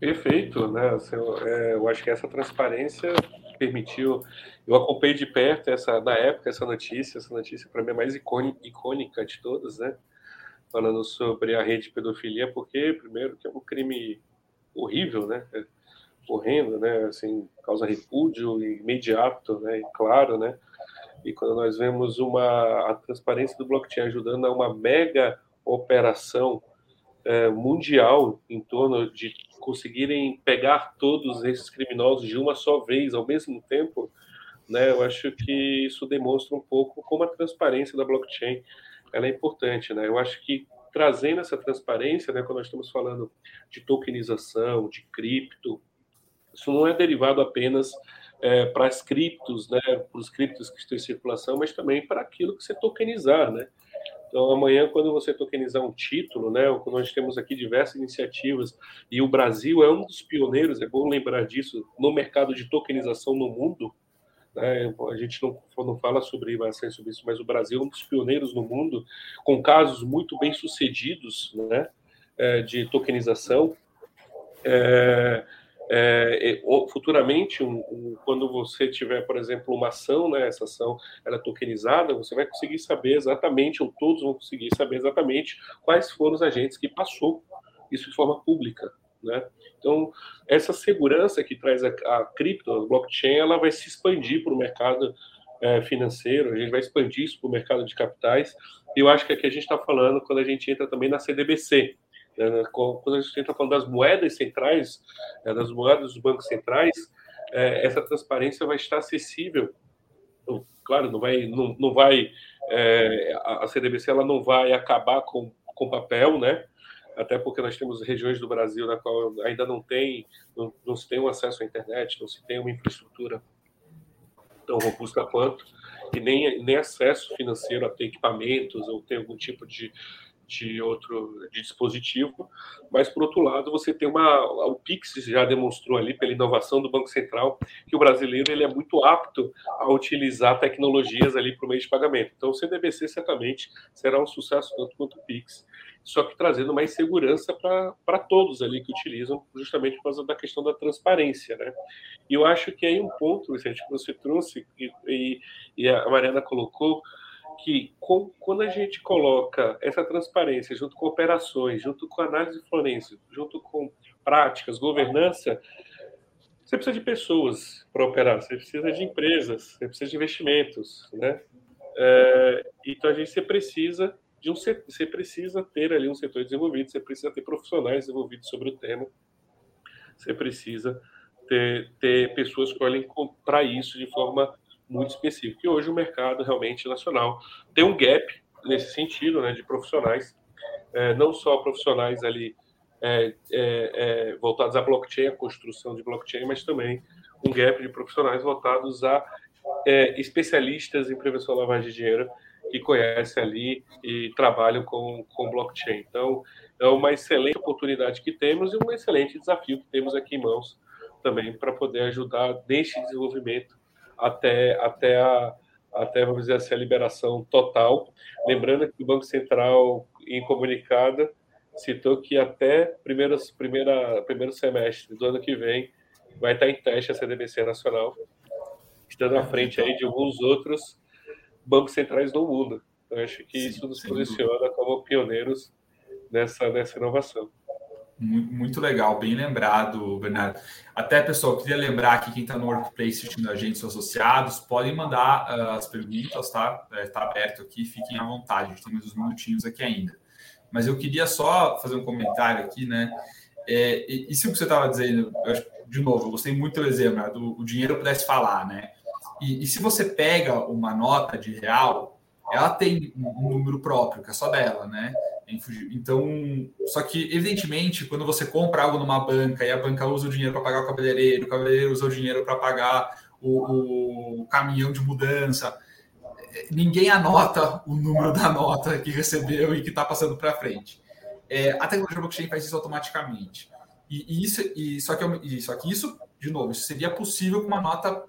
Perfeito, né? Assim, é, eu acho que essa transparência permitiu. Eu acompanhei de perto essa, na época, essa notícia. Essa notícia para mim é mais icônica de todas, né? Falando sobre a rede de pedofilia, porque primeiro que é um crime horrível, né? Correndo, né? Assim, causa repúdio imediato, né? E claro, né? E quando nós vemos uma a transparência do blockchain ajudando a uma mega operação é, mundial em torno de conseguirem pegar todos esses criminosos de uma só vez ao mesmo tempo, né? Eu acho que isso demonstra um pouco como a transparência da blockchain ela é importante, né? Eu acho que trazendo essa transparência, né, quando nós estamos falando de tokenização, de cripto, isso não é derivado apenas é, para as criptos, né, para os criptos que estão em circulação, mas também para aquilo que você tokenizar, né? Então, amanhã, quando você tokenizar um título, né, nós temos aqui diversas iniciativas, e o Brasil é um dos pioneiros, é bom lembrar disso, no mercado de tokenização no mundo. Né, a gente não, não fala sobre bastante sobre isso, mas o Brasil é um dos pioneiros no mundo, com casos muito bem sucedidos né, é, de tokenização. É, é, futuramente, um, um, quando você tiver, por exemplo, uma ação, né, essa ação ela é tokenizada, você vai conseguir saber exatamente, ou todos vão conseguir saber exatamente quais foram os agentes que passou isso de forma pública. Né? Então, essa segurança que traz a, a cripto, a blockchain, ela vai se expandir para o mercado é, financeiro, a gente vai expandir isso para o mercado de capitais. E eu acho que aqui a gente está falando quando a gente entra também na CDBC? Quando a gente está falando das moedas centrais, né, das moedas dos bancos centrais, é, essa transparência vai estar acessível. Claro, não vai, não, não vai é, a CDBC ela não vai acabar com, com papel, né? até porque nós temos regiões do Brasil na qual ainda não tem, não, não se tem um acesso à internet, não se tem uma infraestrutura tão robusta quanto, e nem, nem acesso financeiro a ter equipamentos ou ter algum tipo de, de outro de dispositivo, mas por outro lado você tem uma o Pix já demonstrou ali pela inovação do Banco Central que o brasileiro ele é muito apto a utilizar tecnologias ali para o meio de pagamento. Então o CDBC certamente será um sucesso tanto quanto o Pix, só que trazendo mais segurança para todos ali que utilizam, justamente por causa da questão da transparência, né? E eu acho que aí um ponto, Vicente, que você trouxe e, e, a Mariana colocou que com, quando a gente coloca essa transparência junto com operações, junto com análise forense, junto com práticas, governança, você precisa de pessoas para operar, você precisa de empresas, você precisa de investimentos, né? É, então a gente você precisa de um você precisa ter ali um setor desenvolvido, você precisa ter profissionais desenvolvidos sobre o tema, você precisa ter, ter pessoas que olhem para isso de forma muito específico. E hoje o mercado realmente nacional tem um gap nesse sentido, né, de profissionais, é, não só profissionais ali é, é, é, voltados à blockchain, a construção de blockchain, mas também um gap de profissionais voltados a é, especialistas em prevenção à lavagem de dinheiro que conhecem ali e trabalham com, com blockchain. Então, é uma excelente oportunidade que temos e um excelente desafio que temos aqui em mãos também para poder ajudar neste desenvolvimento até, até, a, até, vamos dizer assim, a liberação total. Lembrando que o Banco Central, em comunicado, citou que até primeiro, primeira, primeiro semestre do ano que vem vai estar em teste a CDBC Nacional, estando à frente aí de alguns outros bancos centrais do mundo. Eu acho que sim, isso nos posiciona como pioneiros nessa, nessa inovação. Muito legal, bem lembrado, Bernardo. Até, pessoal, queria lembrar que quem está no Workplace assistindo a gente, seus associados, podem mandar uh, as perguntas, tá? Está é, aberto aqui, fiquem à vontade, a gente tem mais uns minutinhos aqui ainda. Mas eu queria só fazer um comentário aqui, né? É, isso que você estava dizendo, de novo, eu gostei muito do exemplo, né? do o dinheiro pudesse falar, né? E, e, se você pega uma nota de real, ela tem um número próprio, que é só dela, né? Então, só que, evidentemente, quando você compra algo numa banca e a banca usa o dinheiro para pagar o cabeleireiro, o cabeleireiro usa o dinheiro para pagar o, o, caminhão de mudança, ninguém anota o número da nota que recebeu e que está passando para frente. É, a tecnologia blockchain faz isso automaticamente. E, e isso, e, só, que, e, só que isso, de novo, isso seria possível com uma nota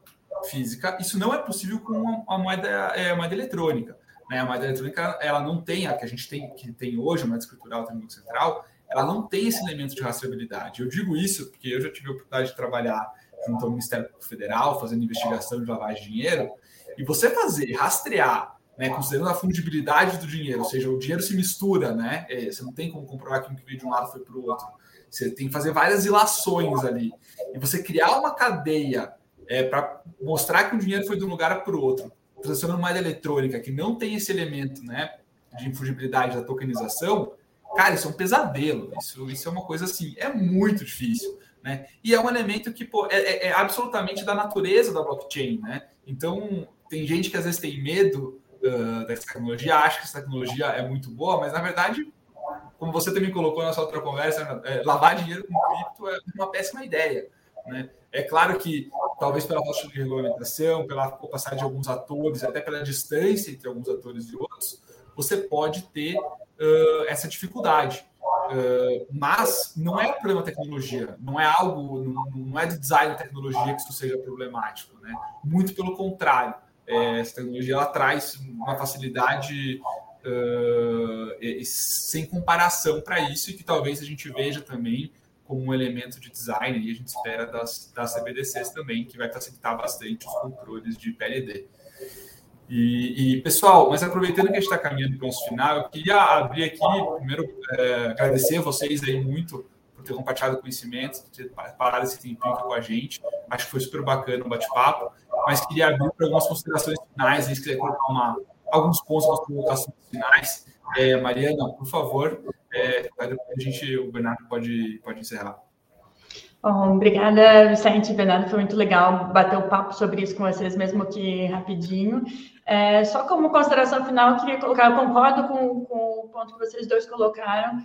física, isso não é possível com a moeda, é, moeda eletrônica. Né? A moeda eletrônica ela não tem a que a gente tem que tem hoje, a moeda escritural tem Banco Central, ela não tem esse elemento de rastreabilidade. Eu digo isso porque eu já tive a oportunidade de trabalhar junto ao Ministério Federal, fazendo investigação de lavagem de dinheiro, e você fazer, rastrear, né, considerando a fungibilidade do dinheiro, ou seja, o dinheiro se mistura, né? É, você não tem como comprovar que um que veio de um lado foi para o outro. Você tem que fazer várias ilações ali. E você criar uma cadeia é, para mostrar que o dinheiro foi de um lugar para o outro, transacionando moeda eletrônica que não tem esse elemento né, de infugibilidade da tokenização, cara, isso é um pesadelo. Isso, isso é uma coisa assim, é muito difícil. Né? E é um elemento que pô, é, é, é absolutamente da natureza da blockchain. Né? Então, tem gente que às vezes tem medo uh, dessa tecnologia, acha que essa tecnologia é muito boa, mas na verdade, como você também colocou na sua outra conversa, é, lavar dinheiro com cripto é uma péssima ideia. Né? É claro que, talvez pela falta de regulamentação, pela opacidade de alguns atores, até pela distância entre alguns atores e outros, você pode ter uh, essa dificuldade. Uh, mas não é problema tecnologia, não é algo, não, não é de design da tecnologia que isso seja problemático, né? Muito pelo contrário, é, essa tecnologia ela traz uma facilidade uh, sem comparação para isso e que talvez a gente veja também como um elemento de design e a gente espera das, das CBDCs também, que vai facilitar bastante os controles de PLD. E, e pessoal, mas aproveitando que a gente está caminhando para o final, eu queria abrir aqui, primeiro, é, agradecer a vocês aí muito por ter compartilhado conhecimento, por ter parado esse tempinho aqui com a gente. Acho que foi super bacana o bate-papo, mas queria abrir para algumas considerações finais, gente queria colocar uma, alguns pontos, algumas colocações finais. É, Mariana, por favor, é, a gente, o Bernardo pode, pode encerrar. Bom, obrigada, Vicente. Bernardo, foi muito legal bater o papo sobre isso com vocês, mesmo que rapidinho. É, só como consideração final, eu queria colocar, eu concordo com, com o ponto que vocês dois colocaram,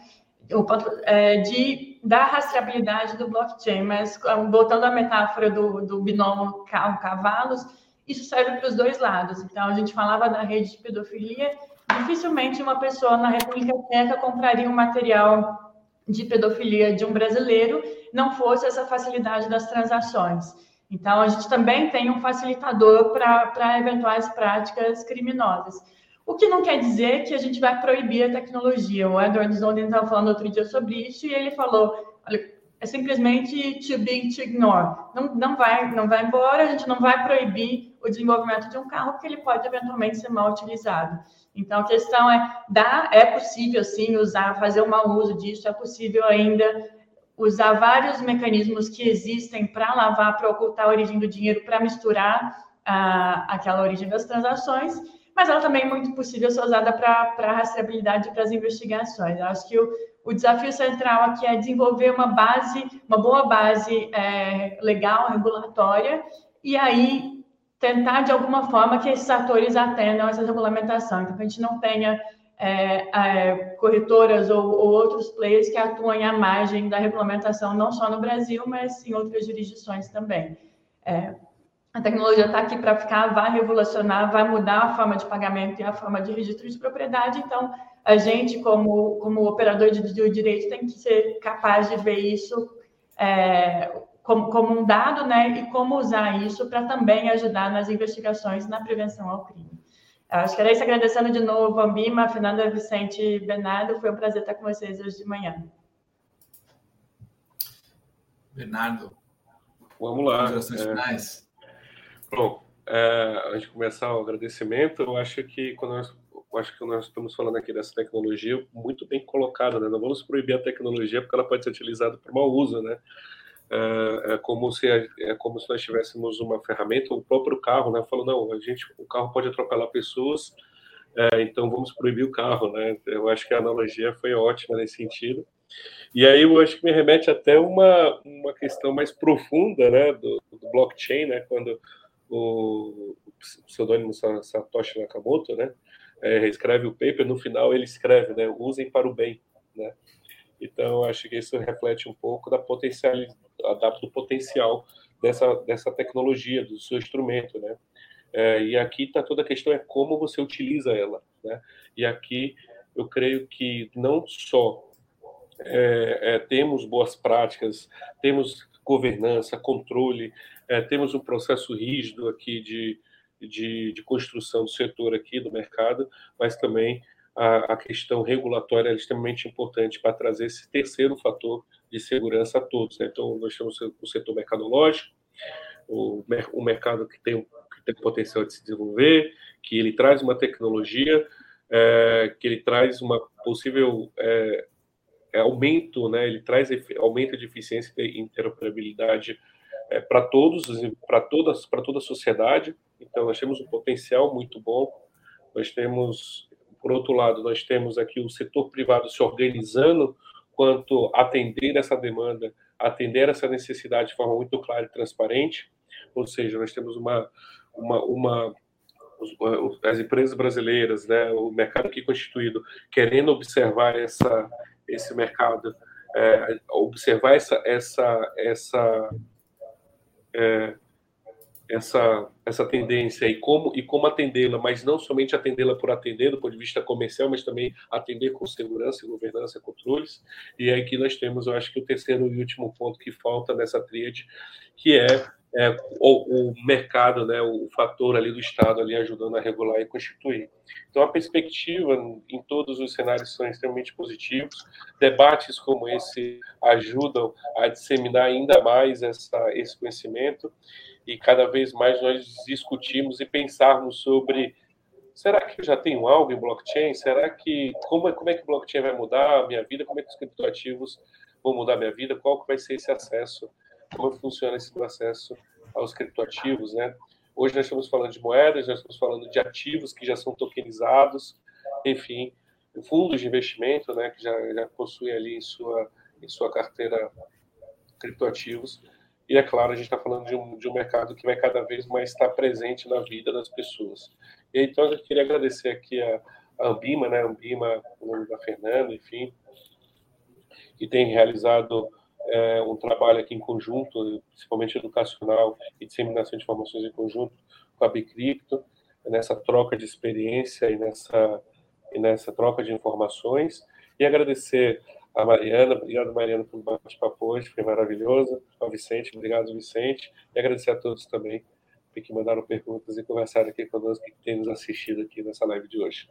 é, de, da rastreabilidade do blockchain, mas voltando à metáfora do, do binômio carro-cavalos, isso serve para os dois lados. Então, a gente falava da rede de pedofilia, dificilmente uma pessoa na República Tcheca compraria um material de pedofilia de um brasileiro, não fosse essa facilidade das transações. Então, a gente também tem um facilitador para eventuais práticas criminosas. O que não quer dizer que a gente vai proibir a tecnologia. O Edward Snowden estava falando outro dia sobre isso e ele falou: olha, é simplesmente too big to ignore. Não, não, vai, não vai embora, a gente não vai proibir o desenvolvimento de um carro, porque ele pode eventualmente ser mal utilizado. Então, a questão é, dá, é possível, sim, usar, fazer um mau uso disso, é possível ainda usar vários mecanismos que existem para lavar, para ocultar a origem do dinheiro, para misturar ah, aquela origem das transações, mas ela também é muito possível ser usada para rastreabilidade para as investigações. Eu acho que o, o desafio central aqui é desenvolver uma base, uma boa base é, legal, regulatória, e aí tentar, de alguma forma, que esses atores atendam essa regulamentação. Então, que a gente não tenha é, é, corretoras ou, ou, outros players que atuam à margem da regulamentação, não só no Brasil, mas em outras jurisdições também. A tecnologia está aqui para ficar, vai revolucionar, vai mudar a forma de pagamento e a forma de registro de propriedade. Então, a gente, como, como operador de, de direito, tem que ser capaz de ver isso é, como, como, um dado, né? E como usar isso para também ajudar nas investigações na prevenção ao crime. Acho que era isso, agradecendo de novo a Bima, a Fernanda Vicente Bernardo. Foi um prazer estar com vocês hoje de manhã. Bernardo, vamos lá. Considerações é... finais. Bom, é, a gente começar o agradecimento, eu acho que quando nós, acho que nós estamos falando aqui dessa tecnologia muito bem colocada, né? Não vamos proibir a tecnologia porque ela pode ser utilizada para mau uso, né? É, é, como se é como se nós tivéssemos uma ferramenta, o próprio carro, né? Falou não, a gente, o carro pode atropelar pessoas, é, então vamos proibir o carro, né? Eu acho que a analogia foi ótima nesse sentido. E aí eu acho que me remete até uma uma questão mais profunda, né? Do, do blockchain, né? Quando o, pseudônimo Satoshi Nakamoto, né? É, escreve o paper, no final ele escreve, né? Usem para o bem, né? Então, acho que isso reflete um pouco da potencial, do potencial dessa, dessa tecnologia, do seu instrumento, né? É, e aqui está toda a questão é como você utiliza ela, né? E aqui eu creio que não só é, é, temos boas práticas, temos governança, controle, é, temos um processo rígido aqui de, de, de, construção do setor aqui, do mercado, mas também a, a questão regulatória é extremamente importante para trazer esse terceiro fator de segurança a todos. Né? Então, nós temos o setor mercadológico, o, o mercado que tem, que tem potencial de se desenvolver, que ele traz uma tecnologia, é, que ele traz uma possível é, aumento, né? ele traz aumento de eficiência e interoperabilidade é, para todos, para todas, para toda a sociedade. Então, nós temos um potencial muito bom. Nós temos, por outro lado, nós temos aqui o setor privado se organizando quanto a atender essa demanda, atender essa necessidade de forma muito clara e transparente. Ou seja, nós temos uma, uma, uma as empresas brasileiras, né, o mercado aqui constituído, querendo observar essa, esse mercado, é, observar essa, essa, essa é, essa, essa tendência e como, e como atendê-la, mas não somente atendê-la por atender do ponto de vista comercial, mas também atender com segurança, governança, controles. E aí que nós temos, eu acho que o terceiro e último ponto que falta nessa tríade, que é, é o, o, mercado, né, o fator ali do Estado ali ajudando a regular e constituir. Então a perspectiva em todos os cenários são extremamente positivos. Debates como esse ajudam a disseminar ainda mais essa, esse conhecimento e cada vez mais nós discutimos e pensarmos sobre será que eu já tenho algo em blockchain? Será que como é, como é que o blockchain vai mudar a minha vida? Como é que os criptoativos vão mudar a minha vida? Qual que vai ser esse acesso? Como funciona esse acesso aos criptoativos, né? Hoje nós estamos falando de moedas, nós estamos falando de ativos que já são tokenizados, enfim, fundos de investimento, né, que já, já possuem ali em sua em sua carteira criptoativos. E é claro, a gente está falando de um, de um mercado que vai cada vez mais estar presente na vida das pessoas. E então eu queria agradecer aqui a, a Ambima, né? Ambima, o nome da Fernanda, enfim, e tem realizado é, um trabalho aqui em conjunto, principalmente educacional e disseminação de informações em conjunto com a Bicripto, nessa troca de experiência e nessa, e nessa troca de informações. E agradecer a Mariana, obrigado Mariana pelo bate-papo hoje, foi maravilhoso. Ao Vicente, obrigado Vicente. E agradecer a todos também que mandaram perguntas e conversaram aqui conosco que tem nos assistido aqui nessa live de hoje.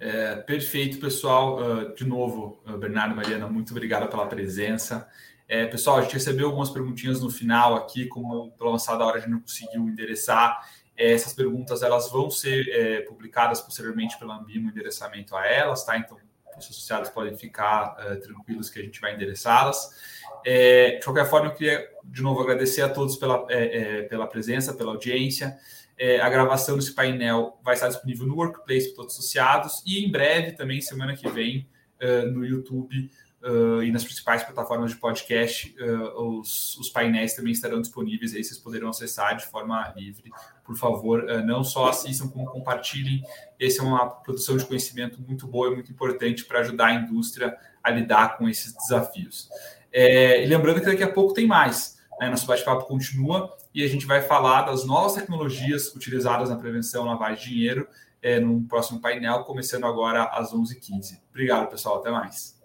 É, perfeito, pessoal. Uh, de novo, uh, Bernardo Mariana, muito obrigado pela presença. É, pessoal, a gente recebeu algumas perguntinhas no final aqui, como pela lançada hora a gente não conseguiu endereçar. É, essas perguntas elas vão ser é, publicadas posteriormente pela Ambima, o endereçamento a elas, tá? Então, os associados podem ficar uh, tranquilos que a gente vai endereçá-las. É, de qualquer forma, eu queria de novo agradecer a todos pela, é, pela presença, pela audiência. É, a gravação desse painel vai estar disponível no Workplace para todos os associados e em breve, também semana que vem, uh, no YouTube uh, e nas principais plataformas de podcast, uh, os, os, painéis também estarão disponíveis, aí vocês poderão acessar de forma livre. Por favor, não só assistam, como compartilhem. Essa é uma produção de conhecimento muito boa e muito importante para ajudar a indústria a lidar com esses desafios. É, e lembrando que daqui a pouco tem mais. Né? Nosso bate-papo continua e a gente vai falar das novas tecnologias utilizadas na prevenção lavagem de dinheiro é, no próximo painel, começando agora às 11h15. Obrigado, pessoal. Até mais.